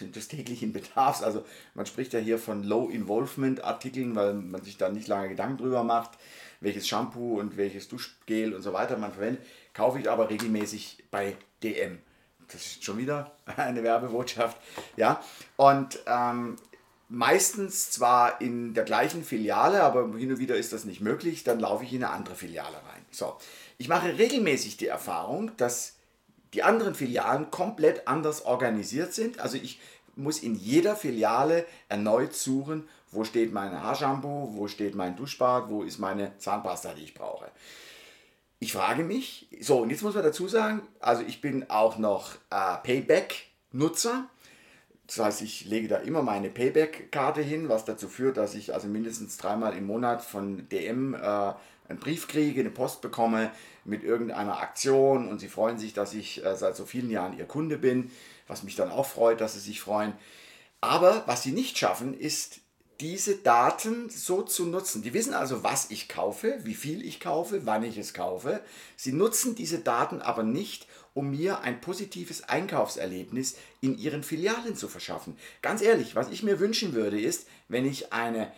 des täglichen Bedarfs. Also man spricht ja hier von Low-Involvement-Artikeln, weil man sich da nicht lange Gedanken drüber macht, welches Shampoo und welches Duschgel und so weiter man verwendet. Kaufe ich aber regelmäßig bei DM. Das ist schon wieder eine Werbebotschaft. Ja, und ähm, meistens zwar in der gleichen Filiale, aber hin und wieder ist das nicht möglich, dann laufe ich in eine andere Filiale rein. So, ich mache regelmäßig die Erfahrung, dass die anderen Filialen komplett anders organisiert sind. Also ich muss in jeder Filiale erneut suchen, wo steht mein Haarshampoo, wo steht mein Duschbad, wo ist meine Zahnpasta, die ich brauche. Ich frage mich, so und jetzt muss man dazu sagen, also ich bin auch noch äh, Payback-Nutzer. Das heißt, ich lege da immer meine Payback-Karte hin, was dazu führt, dass ich also mindestens dreimal im Monat von DM äh, einen Brief kriege, eine Post bekomme mit irgendeiner Aktion und sie freuen sich, dass ich äh, seit so vielen Jahren ihr Kunde bin, was mich dann auch freut, dass sie sich freuen. Aber was sie nicht schaffen, ist diese Daten so zu nutzen. Die wissen also, was ich kaufe, wie viel ich kaufe, wann ich es kaufe. Sie nutzen diese Daten aber nicht, um mir ein positives Einkaufserlebnis in ihren Filialen zu verschaffen. Ganz ehrlich, was ich mir wünschen würde, ist, wenn ich eine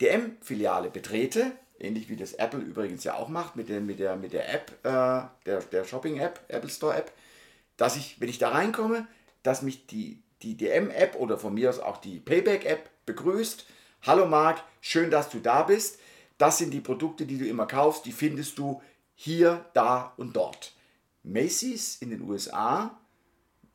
DM-Filiale betrete, ähnlich wie das Apple übrigens ja auch macht mit der, mit der, mit der App, äh, der, der Shopping-App, Apple Store-App, dass ich, wenn ich da reinkomme, dass mich die, die DM-App oder von mir aus auch die Payback-App begrüßt. Hallo Marc, schön, dass du da bist. Das sind die Produkte, die du immer kaufst, die findest du hier, da und dort. Macy's in den USA,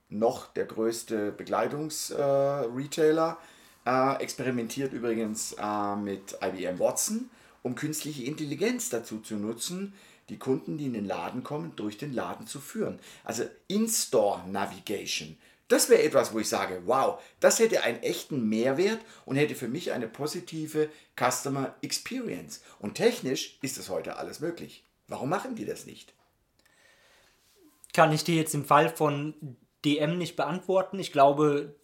noch der größte Bekleidungsretailer, äh, experimentiert übrigens äh, mit IBM Watson um künstliche Intelligenz dazu zu nutzen, die Kunden, die in den Laden kommen, durch den Laden zu führen. Also In-Store Navigation. Das wäre etwas, wo ich sage, wow, das hätte einen echten Mehrwert und hätte für mich eine positive Customer Experience. Und technisch ist das heute alles möglich. Warum machen die das nicht? Kann ich dir jetzt im Fall von DM nicht beantworten. Ich glaube,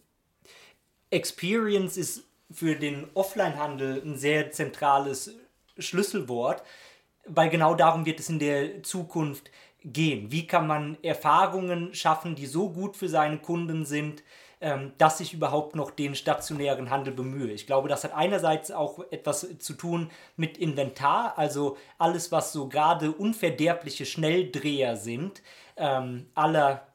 Experience ist für den Offline-Handel ein sehr zentrales Schlüsselwort, weil genau darum wird es in der Zukunft gehen. Wie kann man Erfahrungen schaffen, die so gut für seine Kunden sind, ähm, dass ich überhaupt noch den stationären Handel bemühe. Ich glaube, das hat einerseits auch etwas zu tun mit Inventar, also alles, was so gerade unverderbliche Schnelldreher sind, ähm, aller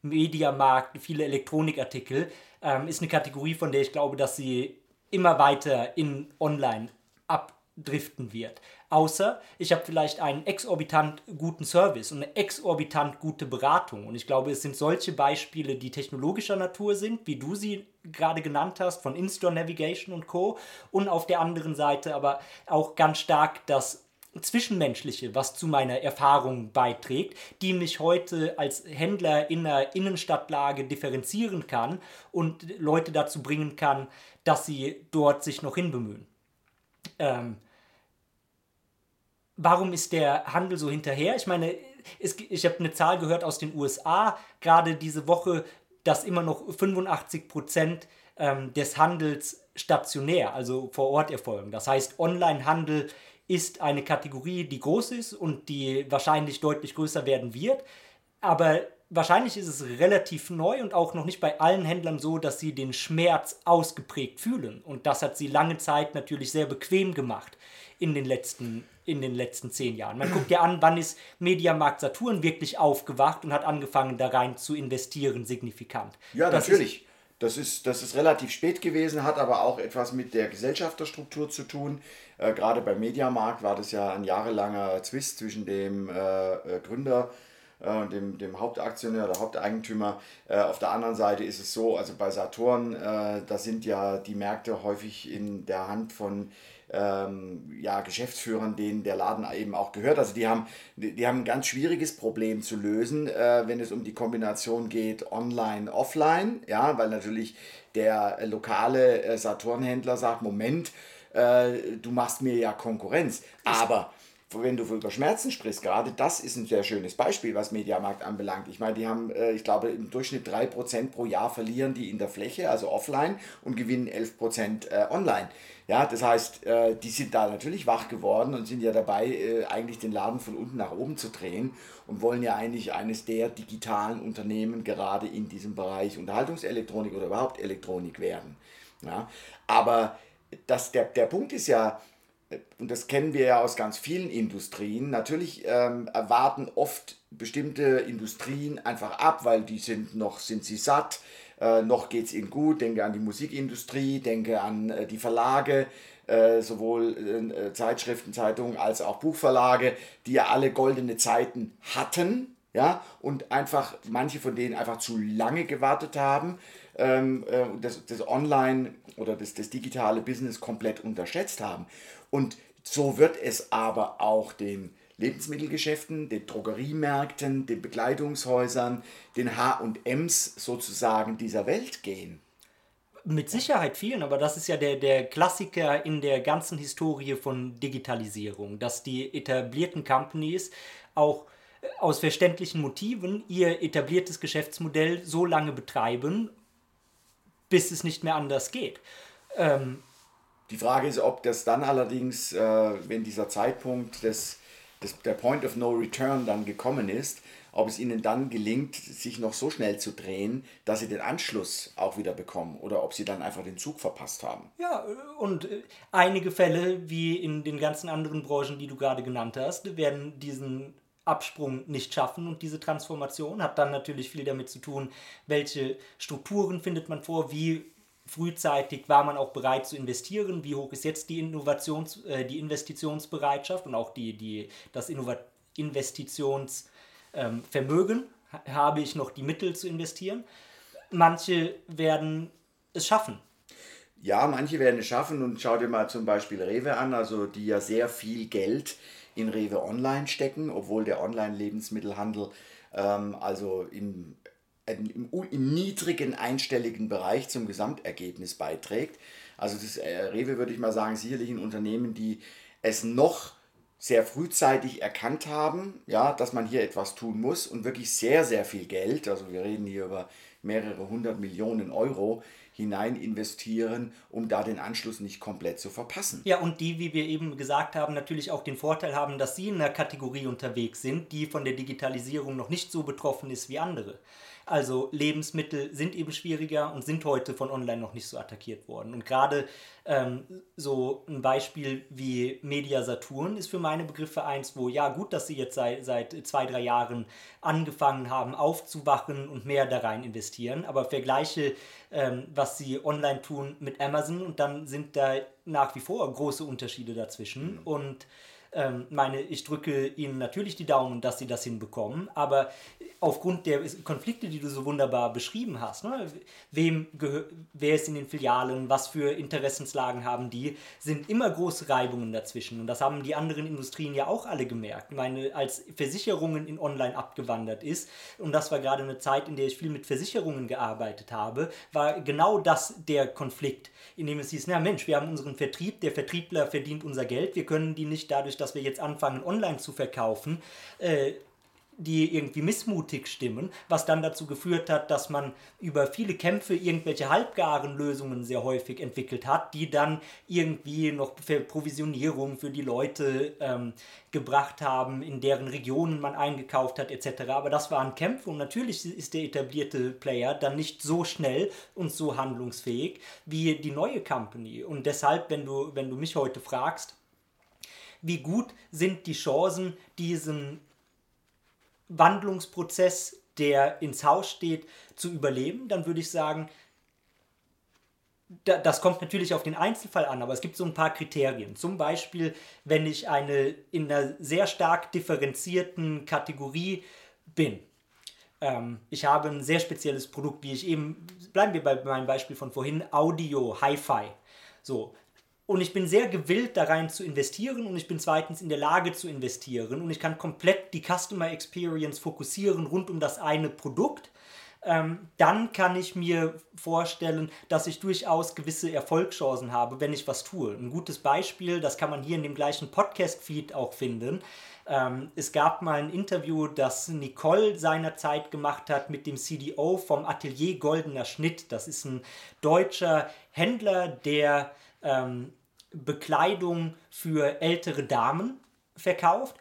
Mediamarkt, viele Elektronikartikel, ähm, ist eine Kategorie, von der ich glaube, dass sie immer weiter in Online ab driften wird. Außer ich habe vielleicht einen exorbitant guten Service und eine exorbitant gute Beratung. Und ich glaube, es sind solche Beispiele, die technologischer Natur sind, wie du sie gerade genannt hast, von In-Store Navigation und Co. Und auf der anderen Seite aber auch ganz stark das Zwischenmenschliche, was zu meiner Erfahrung beiträgt, die mich heute als Händler in einer Innenstadtlage differenzieren kann und Leute dazu bringen kann, dass sie dort sich noch hinbemühen ähm, warum ist der Handel so hinterher? Ich meine, es, ich habe eine Zahl gehört aus den USA, gerade diese Woche, dass immer noch 85 Prozent ähm, des Handels stationär, also vor Ort erfolgen. Das heißt, Onlinehandel ist eine Kategorie, die groß ist und die wahrscheinlich deutlich größer werden wird. Aber wahrscheinlich ist es relativ neu und auch noch nicht bei allen Händlern so, dass sie den Schmerz ausgeprägt fühlen. Und das hat sie lange Zeit natürlich sehr bequem gemacht in den letzten, in den letzten zehn Jahren. Man guckt ja an, wann ist Mediamarkt Saturn wirklich aufgewacht und hat angefangen, da rein zu investieren, signifikant. Ja, das natürlich. Ist, das ist, das ist relativ spät gewesen, hat aber auch etwas mit der Gesellschafterstruktur zu tun. Äh, gerade beim Mediamarkt war das ja ein jahrelanger Zwist zwischen dem äh, äh Gründer äh, dem, dem Hauptaktionär oder Haupteigentümer. Äh, auf der anderen Seite ist es so, also bei Saturn, äh, da sind ja die Märkte häufig in der Hand von ähm, ja, Geschäftsführern, denen der Laden eben auch gehört. Also die haben, die, die haben ein ganz schwieriges Problem zu lösen, äh, wenn es um die Kombination geht online, offline, ja, weil natürlich der lokale äh, Saturn-Händler sagt, Moment, äh, du machst mir ja Konkurrenz. Aber wenn du über Schmerzen sprichst, gerade das ist ein sehr schönes Beispiel, was Mediamarkt anbelangt. Ich meine, die haben, äh, ich glaube, im Durchschnitt 3% pro Jahr verlieren die in der Fläche, also offline, und gewinnen 11% äh, online. Ja, das heißt, äh, die sind da natürlich wach geworden und sind ja dabei, eigentlich den Laden von unten nach oben zu drehen und wollen ja eigentlich eines der digitalen Unternehmen gerade in diesem Bereich Unterhaltungselektronik oder überhaupt Elektronik werden. Ja, aber das, der, der Punkt ist ja, und das kennen wir ja aus ganz vielen Industrien, natürlich ähm, erwarten oft bestimmte Industrien einfach ab, weil die sind noch, sind sie satt, äh, noch geht es ihnen gut, denke an die Musikindustrie, denke an äh, die Verlage, äh, sowohl äh, Zeitschriften, Zeitungen als auch Buchverlage, die ja alle goldene Zeiten hatten, ja, und einfach manche von denen einfach zu lange gewartet haben, ähm, äh, das, das Online oder das, das digitale Business komplett unterschätzt haben. Und so wird es aber auch den Lebensmittelgeschäften, den Drogeriemärkten, den Bekleidungshäusern, den HMs sozusagen dieser Welt gehen. Mit Sicherheit vielen, aber das ist ja der, der Klassiker in der ganzen Historie von Digitalisierung, dass die etablierten Companies auch äh, aus verständlichen Motiven ihr etabliertes Geschäftsmodell so lange betreiben, bis es nicht mehr anders geht. Ähm, die Frage ist, ob das dann allerdings, äh, wenn dieser Zeitpunkt des, des, der Point of No Return dann gekommen ist, ob es ihnen dann gelingt, sich noch so schnell zu drehen, dass sie den Anschluss auch wieder bekommen oder ob sie dann einfach den Zug verpasst haben. Ja, und äh, einige Fälle, wie in den ganzen anderen Branchen, die du gerade genannt hast, werden diesen Absprung nicht schaffen und diese Transformation hat dann natürlich viel damit zu tun, welche Strukturen findet man vor, wie frühzeitig war man auch bereit zu investieren. Wie hoch ist jetzt die, Innovations-, äh, die Investitionsbereitschaft und auch die, die, das Innova Investitionsvermögen? Ähm, habe ich noch die Mittel zu investieren? Manche werden es schaffen. Ja, manche werden es schaffen und schau dir mal zum Beispiel Rewe an, also die ja sehr viel Geld in Rewe Online stecken, obwohl der Online-Lebensmittelhandel ähm, also in im, im, niedrigen einstelligen Bereich zum Gesamtergebnis beiträgt. Also das äh, Rewe würde ich mal sagen, sicherlich ein Unternehmen, die es noch sehr frühzeitig erkannt haben, ja, dass man hier etwas tun muss und wirklich sehr, sehr viel Geld, also wir reden hier über mehrere hundert Millionen Euro, hinein investieren, um da den Anschluss nicht komplett zu verpassen. Ja, und die, wie wir eben gesagt haben, natürlich auch den Vorteil haben, dass sie in einer Kategorie unterwegs sind, die von der Digitalisierung noch nicht so betroffen ist wie andere. Also Lebensmittel sind eben schwieriger und sind heute von online noch nicht so attackiert worden. Und gerade ähm, so ein Beispiel wie Media Saturn ist für meine Begriffe eins, wo ja gut, dass sie jetzt seit, seit zwei, drei Jahren angefangen haben aufzuwachen und mehr da rein investieren. Aber vergleiche, ähm, was sie online tun mit Amazon und dann sind da nach wie vor große Unterschiede dazwischen. Mhm. Und ähm, meine, ich drücke ihnen natürlich die Daumen, dass sie das hinbekommen, aber aufgrund der Konflikte, die du so wunderbar beschrieben hast, ne, wem wer ist in den Filialen, was für Interessenslagen haben die, sind immer große Reibungen dazwischen. Und das haben die anderen Industrien ja auch alle gemerkt. Ich meine, als Versicherungen in Online abgewandert ist, und das war gerade eine Zeit, in der ich viel mit Versicherungen gearbeitet habe, war genau das der Konflikt, in dem es hieß, na Mensch, wir haben unseren Vertrieb, der Vertriebler verdient unser Geld, wir können die nicht dadurch, dass wir jetzt anfangen, online zu verkaufen, äh, die irgendwie missmutig stimmen, was dann dazu geführt hat, dass man über viele Kämpfe irgendwelche halbgaren Lösungen sehr häufig entwickelt hat, die dann irgendwie noch für Provisionierung für die Leute ähm, gebracht haben, in deren Regionen man eingekauft hat etc. Aber das waren Kämpfe und natürlich ist der etablierte Player dann nicht so schnell und so handlungsfähig wie die neue Company. Und deshalb, wenn du, wenn du mich heute fragst, wie gut sind die Chancen, diesen Wandlungsprozess, der ins Haus steht, zu überleben, dann würde ich sagen, das kommt natürlich auf den Einzelfall an, aber es gibt so ein paar Kriterien. Zum Beispiel, wenn ich eine in einer sehr stark differenzierten Kategorie bin. Ähm, ich habe ein sehr spezielles Produkt, wie ich eben, bleiben wir bei meinem Beispiel von vorhin, Audio, Hi-Fi. So, und ich bin sehr gewillt, da rein zu investieren und ich bin zweitens in der Lage zu investieren und ich kann komplett die Customer Experience fokussieren rund um das eine Produkt. ähm, dann kann ich mir vorstellen, dass ich durchaus gewisse Erfolgschancen habe, wenn ich was tue. Ein gutes Beispiel, das kann man hier in dem gleichen Podcast-Feed auch finden. Ähm, es gab mal ein Interview, das Nicole seinerzeit gemacht hat mit dem CDO vom Atelier Goldener Schnitt. Das ist ein deutscher Händler, der ähm, Bekleidung für ältere Damen verkauft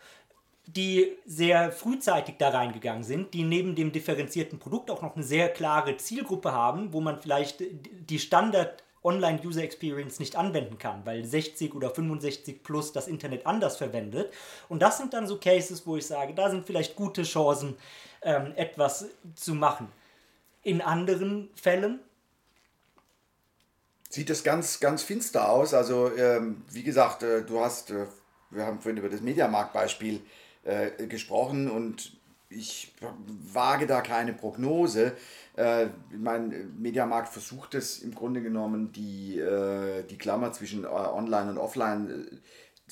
die sehr frühzeitig da reingegangen sind, die neben dem differenzierten Produkt auch noch eine sehr klare Zielgruppe haben, wo man vielleicht die Standard Online-User Experience nicht anwenden kann, weil 60 oder 65 plus das Internet anders verwendet. Und das sind dann so Cases, wo ich sage, da sind vielleicht gute Chancen, ähm, etwas zu machen. In anderen Fällen sieht es ganz, ganz finster aus. Also, ähm, wie gesagt, äh, du hast, äh, wir haben vorhin über das Mediamarkt-Beispiel äh, gesprochen und ich wage da keine Prognose. Äh, mein Mediamarkt versucht es im Grunde genommen, die, äh, die Klammer zwischen äh, Online und Offline äh,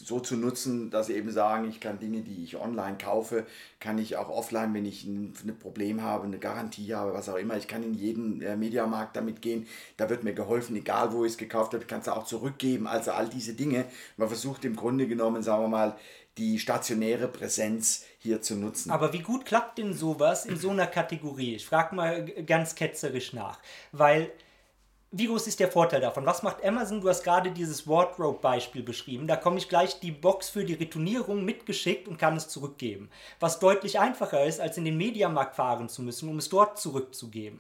so zu nutzen, dass sie eben sagen, ich kann Dinge, die ich online kaufe, kann ich auch offline, wenn ich ein, ein Problem habe, eine Garantie habe, was auch immer, ich kann in jeden äh, Mediamarkt damit gehen, da wird mir geholfen, egal wo ich es gekauft habe, ich kann es auch zurückgeben, also all diese Dinge. Man versucht im Grunde genommen, sagen wir mal, die stationäre Präsenz hier zu nutzen. Aber wie gut klappt denn sowas in so einer Kategorie? Ich frage mal ganz ketzerisch nach, weil wie groß ist der Vorteil davon? Was macht Amazon? Du hast gerade dieses Wardrobe-Beispiel beschrieben. Da komme ich gleich die Box für die Retournierung mitgeschickt und kann es zurückgeben. Was deutlich einfacher ist, als in den Mediamarkt fahren zu müssen, um es dort zurückzugeben.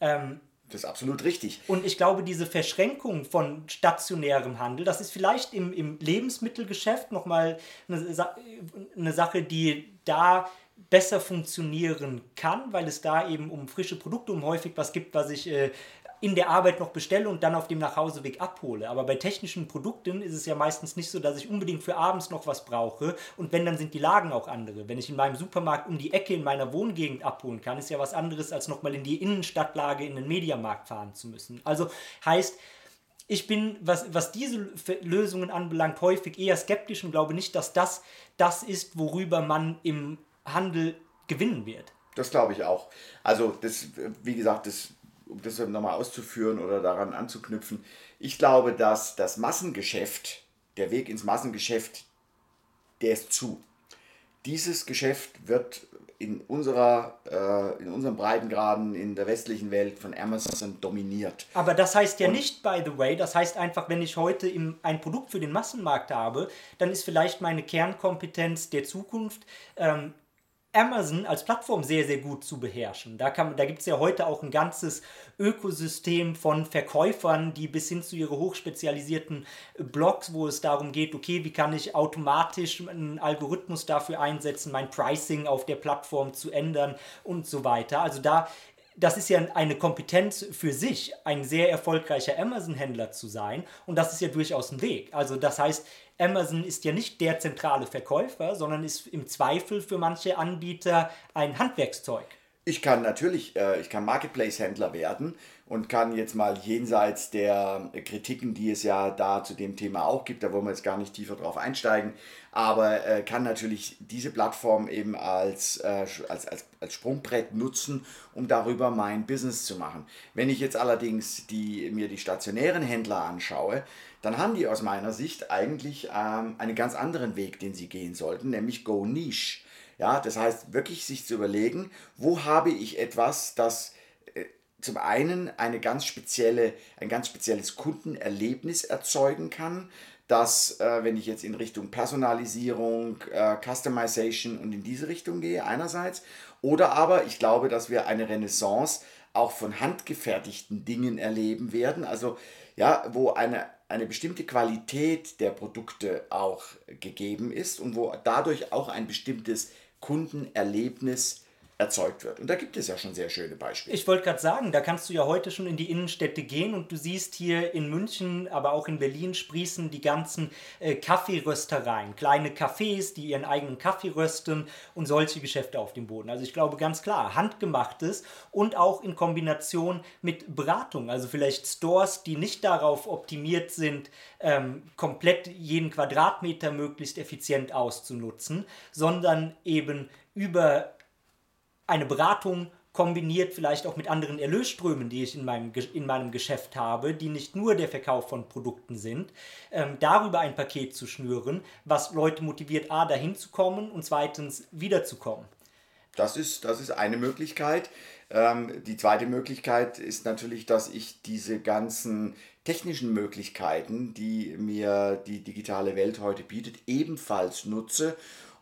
Ähm, das ist absolut richtig. Und ich glaube, diese Verschränkung von stationärem Handel, das ist vielleicht im, im Lebensmittelgeschäft nochmal eine, eine Sache, die da besser funktionieren kann, weil es da eben um frische Produkte, um häufig was gibt, was ich äh, in der Arbeit noch bestelle und dann auf dem Nachhauseweg abhole. Aber bei technischen Produkten ist es ja meistens nicht so, dass ich unbedingt für abends noch was brauche. Und wenn, dann sind die Lagen auch andere. Wenn ich in meinem Supermarkt um die Ecke in meiner Wohngegend abholen kann, ist ja was anderes, als nochmal in die Innenstadtlage in den Mediamarkt fahren zu müssen. Also heißt, ich bin, was, was diese Lösungen anbelangt, häufig eher skeptisch und glaube nicht, dass das das ist, worüber man im Handel gewinnen wird. Das glaube ich auch. Also, das, wie gesagt, das um das nochmal auszuführen oder daran anzuknüpfen, ich glaube, dass das Massengeschäft, der Weg ins Massengeschäft, der ist zu. Dieses Geschäft wird in, unserer, äh, in unserem Breitengraden in der westlichen Welt von Amazon dominiert. Aber das heißt ja Und nicht, by the way, das heißt einfach, wenn ich heute im, ein Produkt für den Massenmarkt habe, dann ist vielleicht meine Kernkompetenz der Zukunft ähm, Amazon als Plattform sehr, sehr gut zu beherrschen. Da, da gibt es ja heute auch ein ganzes Ökosystem von Verkäufern, die bis hin zu ihren hochspezialisierten Blogs, wo es darum geht, okay, wie kann ich automatisch einen Algorithmus dafür einsetzen, mein Pricing auf der Plattform zu ändern und so weiter. Also da das ist ja eine Kompetenz für sich, ein sehr erfolgreicher Amazon-Händler zu sein. Und das ist ja durchaus ein Weg. Also das heißt, Amazon ist ja nicht der zentrale Verkäufer, sondern ist im Zweifel für manche Anbieter ein Handwerkszeug. Ich kann natürlich, äh, ich kann Marketplace-Händler werden und kann jetzt mal jenseits der Kritiken, die es ja da zu dem Thema auch gibt, da wollen wir jetzt gar nicht tiefer drauf einsteigen, aber äh, kann natürlich diese Plattform eben als, äh, als, als, als Sprungbrett nutzen, um darüber mein Business zu machen. Wenn ich jetzt allerdings die, mir die stationären Händler anschaue, dann haben die aus meiner Sicht eigentlich ähm, einen ganz anderen Weg, den sie gehen sollten, nämlich Go Niche. Ja, das heißt wirklich sich zu überlegen, wo habe ich etwas, das zum einen eine ganz spezielle, ein ganz spezielles Kundenerlebnis erzeugen kann, dass, äh, wenn ich jetzt in Richtung Personalisierung, äh, Customization und in diese Richtung gehe, einerseits, oder aber ich glaube, dass wir eine Renaissance auch von handgefertigten Dingen erleben werden, also ja, wo eine eine bestimmte Qualität der Produkte auch gegeben ist und wo dadurch auch ein bestimmtes Kundenerlebnis erzeugt wird. Und da gibt es ja schon sehr schöne Beispiele. Ich wollte gerade sagen, da kannst du ja heute schon in die Innenstädte gehen und du siehst hier in München, aber auch in Berlin sprießen die ganzen äh, Kaffeeröstereien, kleine Cafés, die ihren eigenen Kaffee rösten und solche Geschäfte auf dem Boden. Also ich glaube ganz klar, handgemachtes und auch in Kombination mit Beratung, also vielleicht Stores, die nicht darauf optimiert sind, ähm, komplett jeden Quadratmeter möglichst effizient auszunutzen, sondern eben über eine Beratung kombiniert vielleicht auch mit anderen Erlösströmen, die ich in meinem, in meinem Geschäft habe, die nicht nur der Verkauf von Produkten sind, ähm, darüber ein Paket zu schnüren, was Leute motiviert, a, dahin zu kommen und zweitens wiederzukommen. Das ist, das ist eine Möglichkeit. Ähm, die zweite Möglichkeit ist natürlich, dass ich diese ganzen technischen Möglichkeiten, die mir die digitale Welt heute bietet, ebenfalls nutze,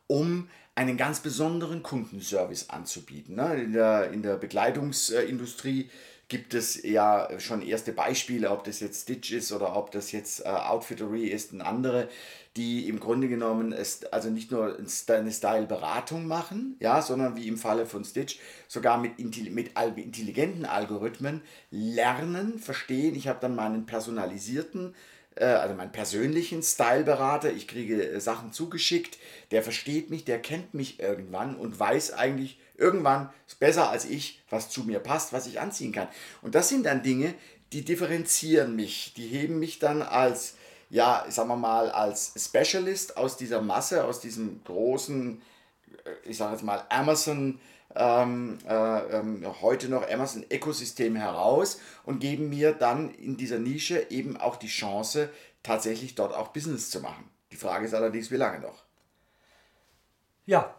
um einen ganz besonderen Kundenservice anzubieten. Ne? In der, in der Bekleidungsindustrie gibt es ja schon erste Beispiele, ob das jetzt Stitch ist oder ob das jetzt äh, Outfittery ist und andere, die im Grunde genommen es, also nicht nur eine Style-Beratung machen, ja, sondern wie im Falle von Stitch sogar mit, mit intelligenten Algorithmen lernen, verstehen. Ich habe dann meinen personalisierten äh, also meinen persönlichen Styleberater. Ich kriege äh, Sachen zugeschickt, der versteht mich, der kennt mich irgendwann und weiß eigentlich irgendwann besser als ich, was zu mir passt, was ich anziehen kann. Und das sind dann Dinge, die differenzieren mich, die heben mich dann als, ja, sagen wir mal, als Specialist aus dieser Masse, aus diesem großen, äh, ich sage jetzt mal, Amazon ähm, äh, ähm, heute noch Amazon-Ökosystem heraus und geben mir dann in dieser Nische eben auch die Chance, tatsächlich dort auch Business zu machen. Die Frage ist allerdings, wie lange noch? Ja.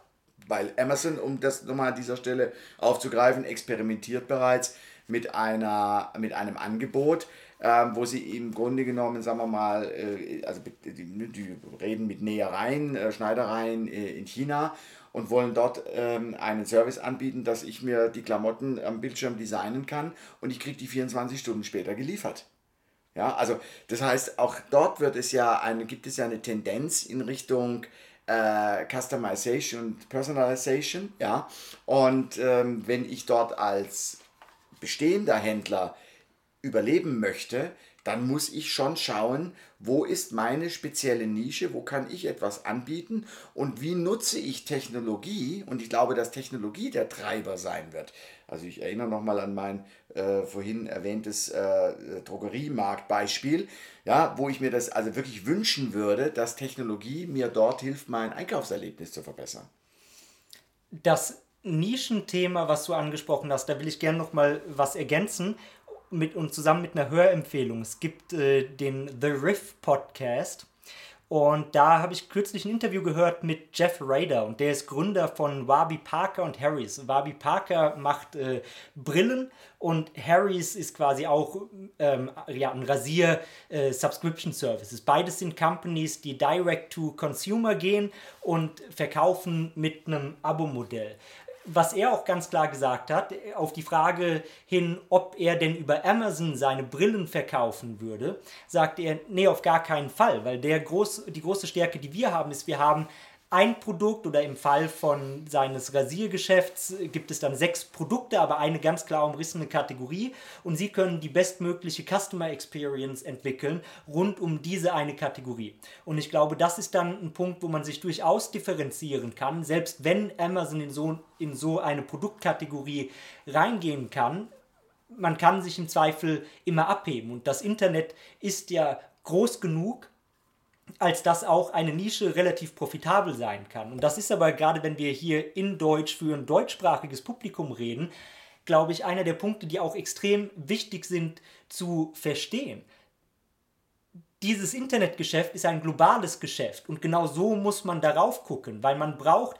Weil Amazon, um das nochmal an dieser Stelle aufzugreifen, experimentiert bereits mit, einer, mit einem Angebot, ähm, wo sie im Grunde genommen, sagen wir mal, äh, also die, die, reden mit Nähereien, äh, Schneidereien äh, in China und wollen dort ähm, einen Service anbieten, dass ich mir die Klamotten am Bildschirm designen kann und ich kriege die 24 Stunden später geliefert. Ja, also das heißt, auch dort wird es ja eine, gibt es ja eine Tendenz in Richtung äh, Customization und Personalization. Ja, und ähm, wenn ich dort als bestehender Händler überleben möchte, dann muss ich schon schauen, wo ist meine spezielle Nische, wo kann ich etwas anbieten und wie nutze ich Technologie. Und ich glaube, dass Technologie der Treiber sein wird. Also ich erinnere nochmal an mein äh, vorhin erwähntes äh, Drogeriemarktbeispiel, ja, wo ich mir das also wirklich wünschen würde, dass Technologie mir dort hilft, mein Einkaufserlebnis zu verbessern. Das Nischenthema, was du angesprochen hast, da will ich gerne noch mal was ergänzen mit, und zusammen mit einer Hörempfehlung. Es gibt äh, den The Riff Podcast. Und da habe ich kürzlich ein Interview gehört mit Jeff Rader und der ist Gründer von Warby Parker und Harris. Warby Parker macht äh, Brillen und Harris ist quasi auch ähm, ja, ein Rasier-Subscription-Services. Äh, Beides sind Companies, die direct to Consumer gehen und verkaufen mit einem Abo-Modell was er auch ganz klar gesagt hat, auf die Frage hin, ob er denn über Amazon seine Brillen verkaufen würde, sagte er, nee, auf gar keinen Fall, weil der groß, die große Stärke, die wir haben, ist, wir haben ein Produkt oder im Fall von seines Rasiergeschäfts gibt es dann sechs Produkte, aber eine ganz klar umrissene Kategorie und Sie können die bestmögliche Customer Experience entwickeln rund um diese eine Kategorie. Und ich glaube, das ist dann ein Punkt, wo man sich durchaus differenzieren kann, selbst wenn Amazon in so, in so eine Produktkategorie reingehen kann. Man kann sich im Zweifel immer abheben und das Internet ist ja groß genug, als dass auch eine Nische relativ profitabel sein kann. Und das ist aber gerade, wenn wir hier in Deutsch für ein deutschsprachiges Publikum reden, glaube ich, einer der Punkte, die auch extrem wichtig sind zu verstehen. Dieses Internetgeschäft ist ein globales Geschäft und genau so muss man darauf gucken, weil man braucht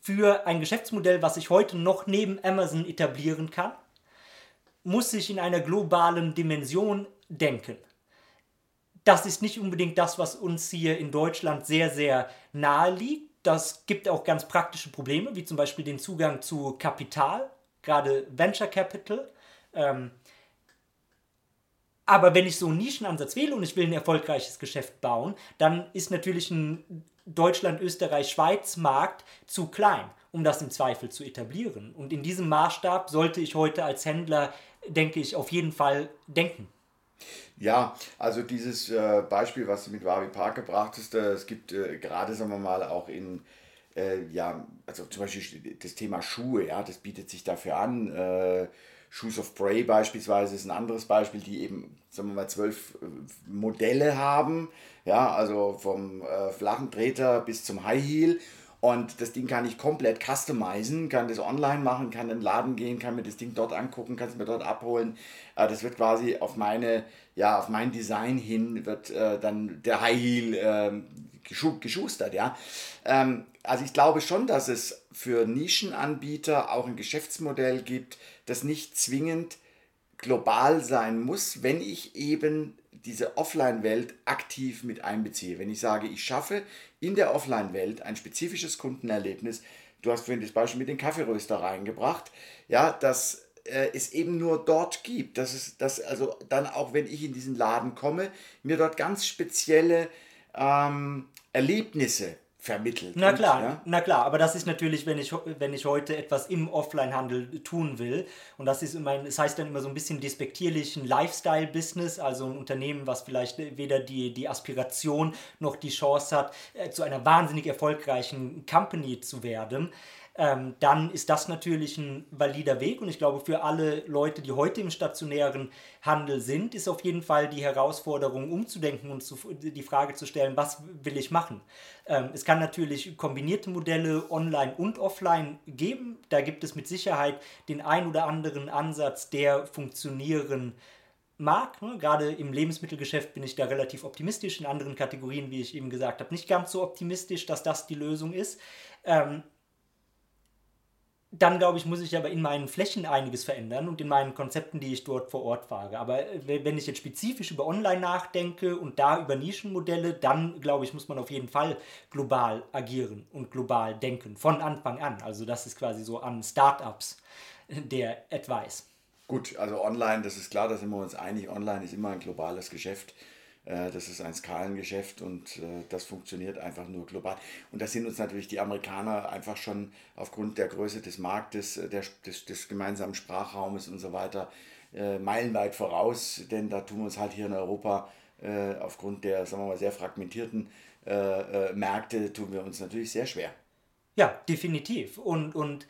für ein Geschäftsmodell, was sich heute noch neben Amazon etablieren kann, muss sich in einer globalen Dimension denken das ist nicht unbedingt das, was uns hier in Deutschland sehr, sehr nahe liegt. Das gibt auch ganz praktische Probleme, wie zum Beispiel den Zugang zu Kapital, gerade Venture Capital. Ähm, aber wenn ich so einen Nischenansatz wähle und ich will ein erfolgreiches Geschäft bauen, dann ist natürlich ein Deutschland, Österreich, Schweiz Markt zu klein, um das im Zweifel zu etablieren. Und in diesem Maßstab sollte ich heute als Händler, denke ich, auf jeden Fall denken. Ja, also dieses äh, Beispiel, was du mit Warby Park gebracht hast, äh, es gibt äh, gerade, sagen wir mal, auch in, ja, also zum Beispiel das Thema Schuhe, ja, das bietet sich dafür an. Shoes of Prey beispielsweise ist ein anderes Beispiel, die eben, sagen wir mal, zwölf Modelle haben, ja, also vom flachen Treter bis zum High Heel Und das Ding kann ich komplett customizen, kann das online machen, kann in den Laden gehen, kann mir das Ding dort angucken, kann es mir dort abholen. Äh, das wird quasi auf meine, ja, auf mein Design hin, wird äh, dann der High Heel äh, geschustert, ja. Ähm, also ich glaube schon, dass es für Nischenanbieter auch ein Geschäftsmodell gibt, das nicht zwingend global sein muss, wenn ich eben diese Offline-Welt aktiv mit einbeziehe. Wenn ich sage, ich schaffe in der Offline-Welt ein spezifisches Kundenerlebnis, du hast vorhin das Beispiel mit den Kaffeeröster reingebracht, ja, dass äh, es eben nur dort gibt, dass es, dass also dann auch wenn ich in diesen Laden komme, mir dort ganz spezielle ähm, Erlebnisse vermittelt. Na klar, ja? na klar, aber das ist natürlich, wenn ich, wenn ich heute etwas im Offline-Handel tun will und das ist immer, das heißt dann immer so ein bisschen despektierlich ein Lifestyle-Business, also ein Unternehmen, was vielleicht weder die, die Aspiration noch die Chance hat, äh, zu einer wahnsinnig erfolgreichen Company zu werden ähm, dann ist das natürlich ein valider Weg. Und ich glaube, für alle Leute, die heute im stationären Handel sind, ist auf jeden Fall die Herausforderung, umzudenken und zu, die Frage zu stellen, was will ich machen? Ähm, es kann natürlich kombinierte Modelle online und offline geben. Da gibt es mit Sicherheit den ein oder anderen Ansatz, der funktionieren mag. Ne? Gerade im Lebensmittelgeschäft bin ich da relativ optimistisch. In anderen Kategorien, wie ich eben gesagt habe, nicht ganz so optimistisch, dass das die Lösung ist. Ähm, dann glaube ich, muss ich aber in meinen Flächen einiges verändern und in meinen Konzepten, die ich dort vor Ort fahre. Aber äh, wenn ich jetzt spezifisch über Online nachdenke und da über Nischenmodelle, dann glaube ich, muss man auf jeden Fall global agieren und global denken, von Anfang an. Also das ist quasi so an Startups der Advice. Gut, also online, das ist klar, da sind wir uns einig, online ist immer ein globales Geschäft. Äh, das ist ein Skalengeschäft und äh, das funktioniert einfach nur global. Und da sind uns natürlich die Amerikaner einfach schon aufgrund der Größe des Marktes, äh, der, des, des gemeinsamen Sprachraumes und so weiter meilenweit voraus, denn da tun wir uns halt hier in Europa aufgrund der, sagen wir mal, sehr fragmentierten Märkte, tun wir uns natürlich sehr schwer. Ja, definitiv. Und, und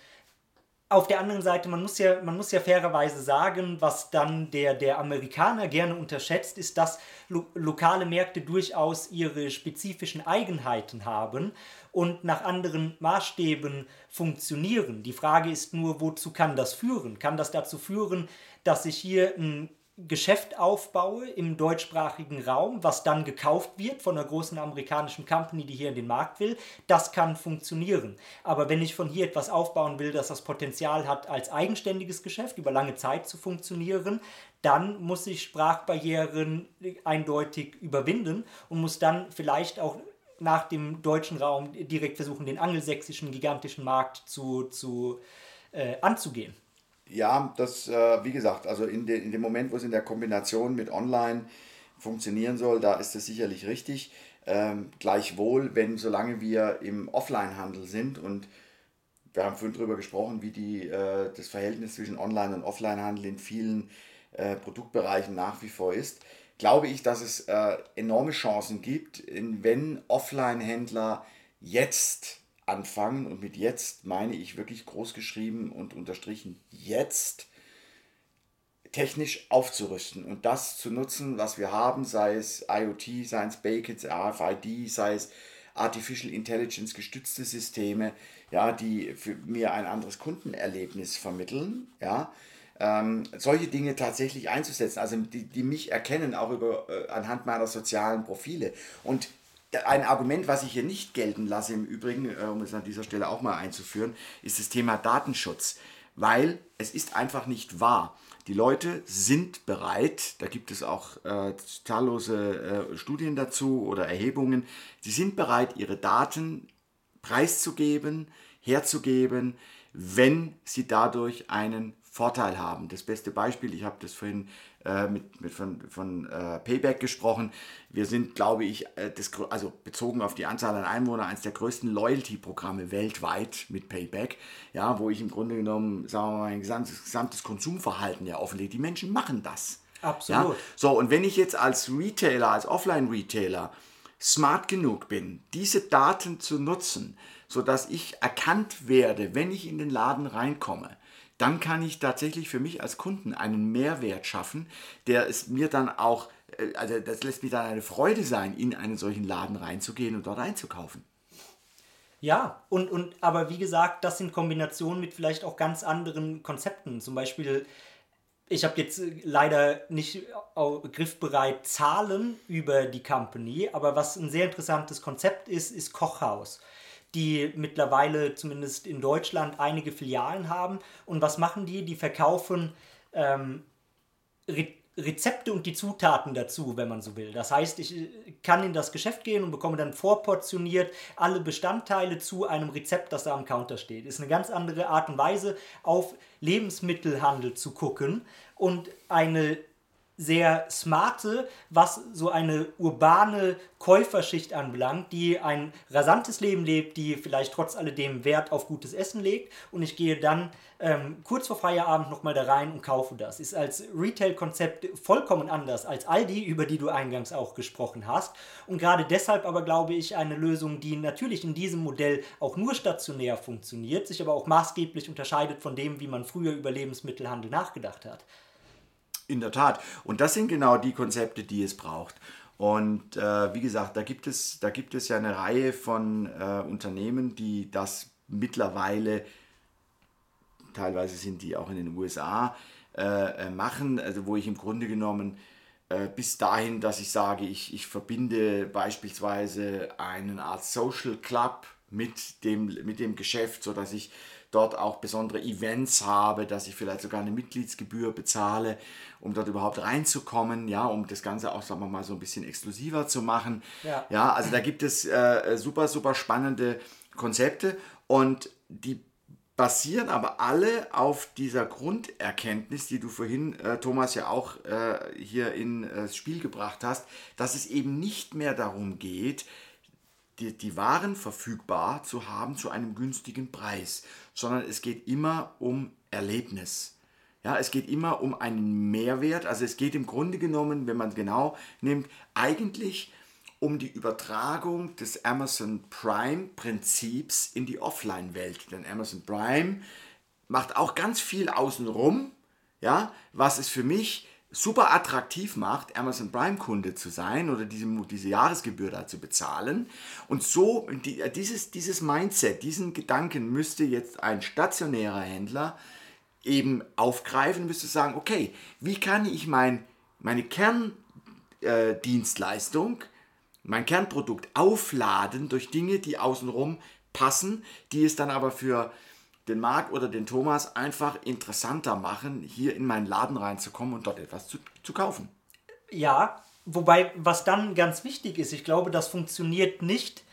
auf der anderen Seite, man muss ja, man muss ja fairerweise sagen, was dann der, der Amerikaner gerne unterschätzt, ist, dass lo lokale Märkte durchaus ihre spezifischen Eigenheiten haben und nach anderen Maßstäben funktionieren. Die Frage ist nur, wozu kann das führen? Kann das dazu führen, dass sich hier ein Geschäft aufbaue im deutschsprachigen Raum, was dann gekauft wird von einer großen amerikanischen Company, die hier in den Markt will, das kann funktionieren. Aber wenn ich von hier etwas aufbauen will, das das Potenzial hat, als eigenständiges Geschäft über lange Zeit zu funktionieren, dann muss ich Sprachbarrieren eindeutig überwinden und muss dann vielleicht auch nach dem deutschen Raum direkt versuchen, den angelsächsischen gigantischen Markt zu, zu, äh, anzugehen. Ja, das, äh, wie gesagt, also in, de, in dem Moment, wo es in der Kombination mit Online funktionieren soll, da ist das sicherlich richtig. Ähm, gleichwohl, wenn solange wir im Offline-Handel sind und wir haben vorhin darüber gesprochen, wie die, äh, das Verhältnis zwischen Online- und Offline-Handel in vielen äh, Produktbereichen nach wie vor ist, glaube ich, dass es äh, enorme Chancen gibt, wenn Offline-Händler jetzt anfangen. Und mit jetzt meine ich wirklich groß geschrieben und unterstrichen jetzt technisch aufzurüsten und das zu nutzen, was wir haben, sei es IoT, sei es Bacons, RFID, sei es Artificial Intelligence gestützte Systeme, ja, die für mir ein anderes Kundenerlebnis vermitteln, ja, ähm, solche Dinge tatsächlich einzusetzen, also die, die mich erkennen, auch über, äh, anhand meiner sozialen Profile. Und ein Argument, was ich hier nicht gelten lasse, im Übrigen, äh, um es an dieser Stelle auch mal einzuführen, ist das Thema Datenschutz. Weil es ist einfach nicht wahr. Die Leute sind bereit, da gibt es auch äh, zahllose äh, Studien dazu oder Erhebungen, sie sind bereit, ihre Daten preiszugeben, herzugeben, wenn sie dadurch einen Vorteil haben. Das beste Beispiel, ich habe das vorhin äh, mit, mit von, von äh, Payback gesprochen. Wir sind, glaube ich, äh, das, also bezogen auf die Anzahl an Einwohnern, eines der größten Loyalty-Programme weltweit mit Payback, ja, wo ich im Grunde genommen, sagen wir mal, mein gesamtes, gesamtes Konsumverhalten ja offenlege. Die Menschen machen das. Absolut. Ja? So, und wenn ich jetzt als Retailer, als Offline-Retailer smart genug bin, diese Daten zu nutzen, sodass ich erkannt werde, wenn ich in den Laden reinkomme, dann kann ich tatsächlich für mich als Kunden einen Mehrwert schaffen, der es mir dann auch, äh, also das lässt mir dann eine Freude sein, in einen solchen Laden reinzugehen und dort einzukaufen. Ja, und, und aber wie gesagt, das in Kombination mit vielleicht auch ganz anderen Konzepten. Zum Beispiel, ich habe jetzt leider nicht griffbereit Zahlen über die Company, aber was ein sehr interessantes Konzept ist, ist Kochhaus die mittlerweile zumindest in Deutschland einige Filialen haben. Und was machen die? Die verkaufen ähm, Rezepte und die Zutaten dazu, wenn man so will. Das heißt, ich äh, kann in das Geschäft gehen und bekomme dann vorportioniert alle Bestandteile zu einem Rezept, das da am Counter steht. Ist eine ganz andere Art und Weise, auf Lebensmittelhandel zu gucken und eine sehr smarte, was so eine urbane Käuferschicht anbelangt, die ein rasantes Leben lebt, die vielleicht trotz alledem Wert auf gutes Essen legt und ich gehe dann ähm, kurz vor Feierabend nochmal da rein und kaufe das. Ist als Retail-Konzept vollkommen anders als Aldi, über die du eingangs auch gesprochen hast und gerade deshalb aber glaube ich eine Lösung, die natürlich in diesem Modell auch nur stationär funktioniert, sich aber auch maßgeblich unterscheidet von dem, wie man früher über Lebensmittelhandel nachgedacht hat. In der Tat. Und das sind genau die Konzepte, die es braucht. Und äh, wie gesagt, da gibt, es, da gibt es ja eine Reihe von äh, Unternehmen, die das mittlerweile, teilweise sind die auch in den USA, äh, äh, machen, also wo ich im Grunde genommen äh, bis dahin, dass ich sage, ich, ich verbinde beispielsweise eine Art Social Club mit dem, mit dem Geschäft, sodass ich dort auch besondere Events habe, dass ich vielleicht sogar eine Mitgliedsgebühr bezahle, um dort überhaupt reinzukommen, ja, um das Ganze auch, sagen wir mal, so ein bisschen exklusiver zu machen. Ja, ja also da gibt es äh, super, super spannende Konzepte und die basieren aber alle auf dieser Grunderkenntnis, die du vorhin, äh, Thomas, ja auch äh, hier ins äh, Spiel gebracht hast, dass es eben nicht mehr darum geht, die, die Waren verfügbar zu haben zu einem günstigen Preis, sondern es geht immer um Erlebnis. Ja, es geht immer um einen Mehrwert. Also es geht im Grunde genommen, wenn man genau nimmt, eigentlich um die Übertragung des Amazon Prime Prinzips in die Offline-Welt. Denn Amazon Prime macht auch ganz viel außenrum, ja, was es für mich super attraktiv macht, Amazon Prime Kunde zu sein oder diese, diese Jahresgebühr da zu bezahlen. Und so, die, dieses, dieses Mindset, diesen Gedanken müsste jetzt ein stationärer Händler eben aufgreifen, müsste sagen, okay, wie kann ich mein, meine Kerndienstleistung, äh, mein Kernprodukt aufladen durch Dinge, die außenrum passen, die es dann aber für den Marc oder den Thomas einfach interessanter machen, hier in meinen Laden reinzukommen und dort etwas zu, zu kaufen. Ja, wobei, was dann ganz wichtig ist, ich glaube, das funktioniert nicht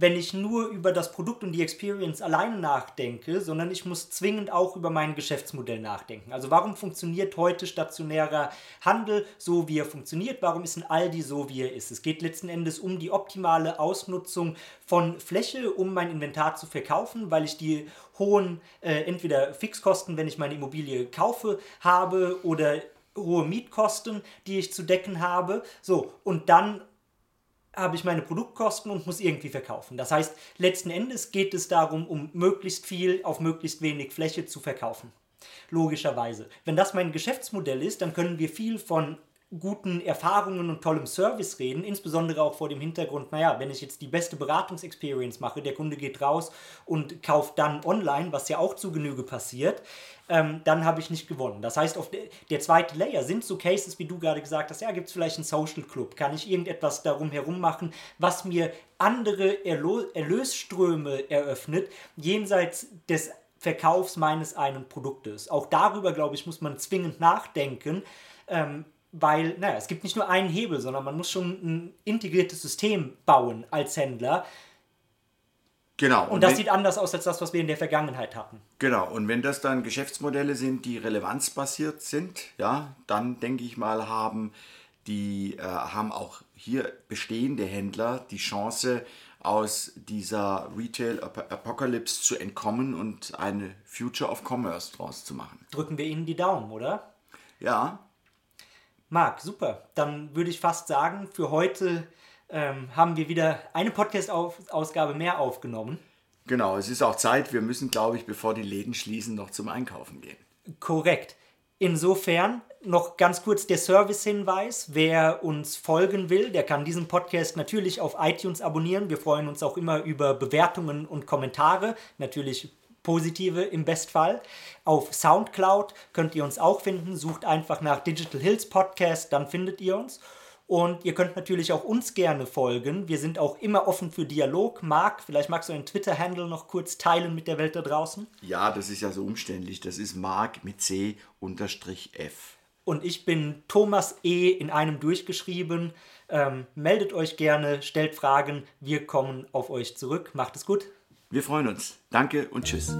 wenn ich nur über das Produkt und die Experience alleine nachdenke, sondern ich muss zwingend auch über mein Geschäftsmodell nachdenken. Also warum funktioniert heute stationärer Handel so, wie er funktioniert? Warum ist ein Aldi so, wie er ist? Es geht letzten Endes um die optimale Ausnutzung von Fläche, um mein Inventar zu verkaufen, weil ich die hohen äh, entweder Fixkosten, wenn ich meine Immobilie kaufe, habe oder hohe Mietkosten, die ich zu decken habe. So, und dann habe ich meine Produktkosten und muss irgendwie verkaufen. Das heißt, letzten Endes geht es darum, um möglichst viel auf möglichst wenig Fläche zu verkaufen. Logischerweise. Wenn das mein Geschäftsmodell ist, dann können wir viel von guten Erfahrungen und tollem Service reden, insbesondere auch vor dem Hintergrund, naja, wenn ich jetzt die beste Beratungsexperience mache, der Kunde geht raus und kauft dann online, was ja auch zu Genüge passiert, ähm, dann habe ich nicht gewonnen. Das heißt, auf de der zweite Layer sind so Cases, wie du gerade gesagt hast, ja, gibt es vielleicht einen Social Club, kann ich irgendetwas darum herum machen, was mir andere Erlo Erlösströme eröffnet, jenseits des Verkaufs meines einen Produktes. Auch darüber, glaube ich, muss man zwingend nachdenken, ähm, weil, naja, es gibt nicht nur einen Hebel, sondern man muss schon ein integriertes System bauen als Händler. Genau. Und, und das wenn, sieht anders aus als das, was wir in der Vergangenheit hatten. Genau. Und wenn das dann Geschäftsmodelle sind, die relevanzbasiert sind, ja, dann denke ich mal, haben die äh, haben auch hier bestehende Händler die Chance, aus dieser Retail Apocalypse zu entkommen und eine Future of Commerce draus zu machen. Drücken wir Ihnen die Daumen, oder? Ja, Marc, super. Dann würde ich fast sagen, für heute ähm, haben wir wieder eine Podcast-Ausgabe mehr aufgenommen. Genau, es ist auch Zeit. Wir müssen, glaube ich, bevor die Läden schließen, noch zum Einkaufen gehen. Korrekt. Insofern noch ganz kurz der Service-Hinweis. Wer uns folgen will, der kann diesen Podcast natürlich auf iTunes abonnieren. Wir freuen uns auch immer über Bewertungen und Kommentare. Natürlich positive im Bestfall. Auf Soundcloud könnt ihr uns auch finden. Sucht einfach nach Digital Hills Podcast, dann findet ihr uns. Und ihr könnt natürlich auch uns gerne folgen. Wir sind auch immer offen für Dialog. Marc, vielleicht magst du einen Twitter-Handle noch kurz teilen mit der Welt da draußen? Ja, das ist ja so umständlich. Das ist Marc mit C unterstrich F. Und ich bin Thomas E. in einem durchgeschrieben. Ähm, meldet euch gerne, stellt Fragen. Wir kommen auf euch zurück. Macht es gut. Wir freuen uns. Danke und tschüss.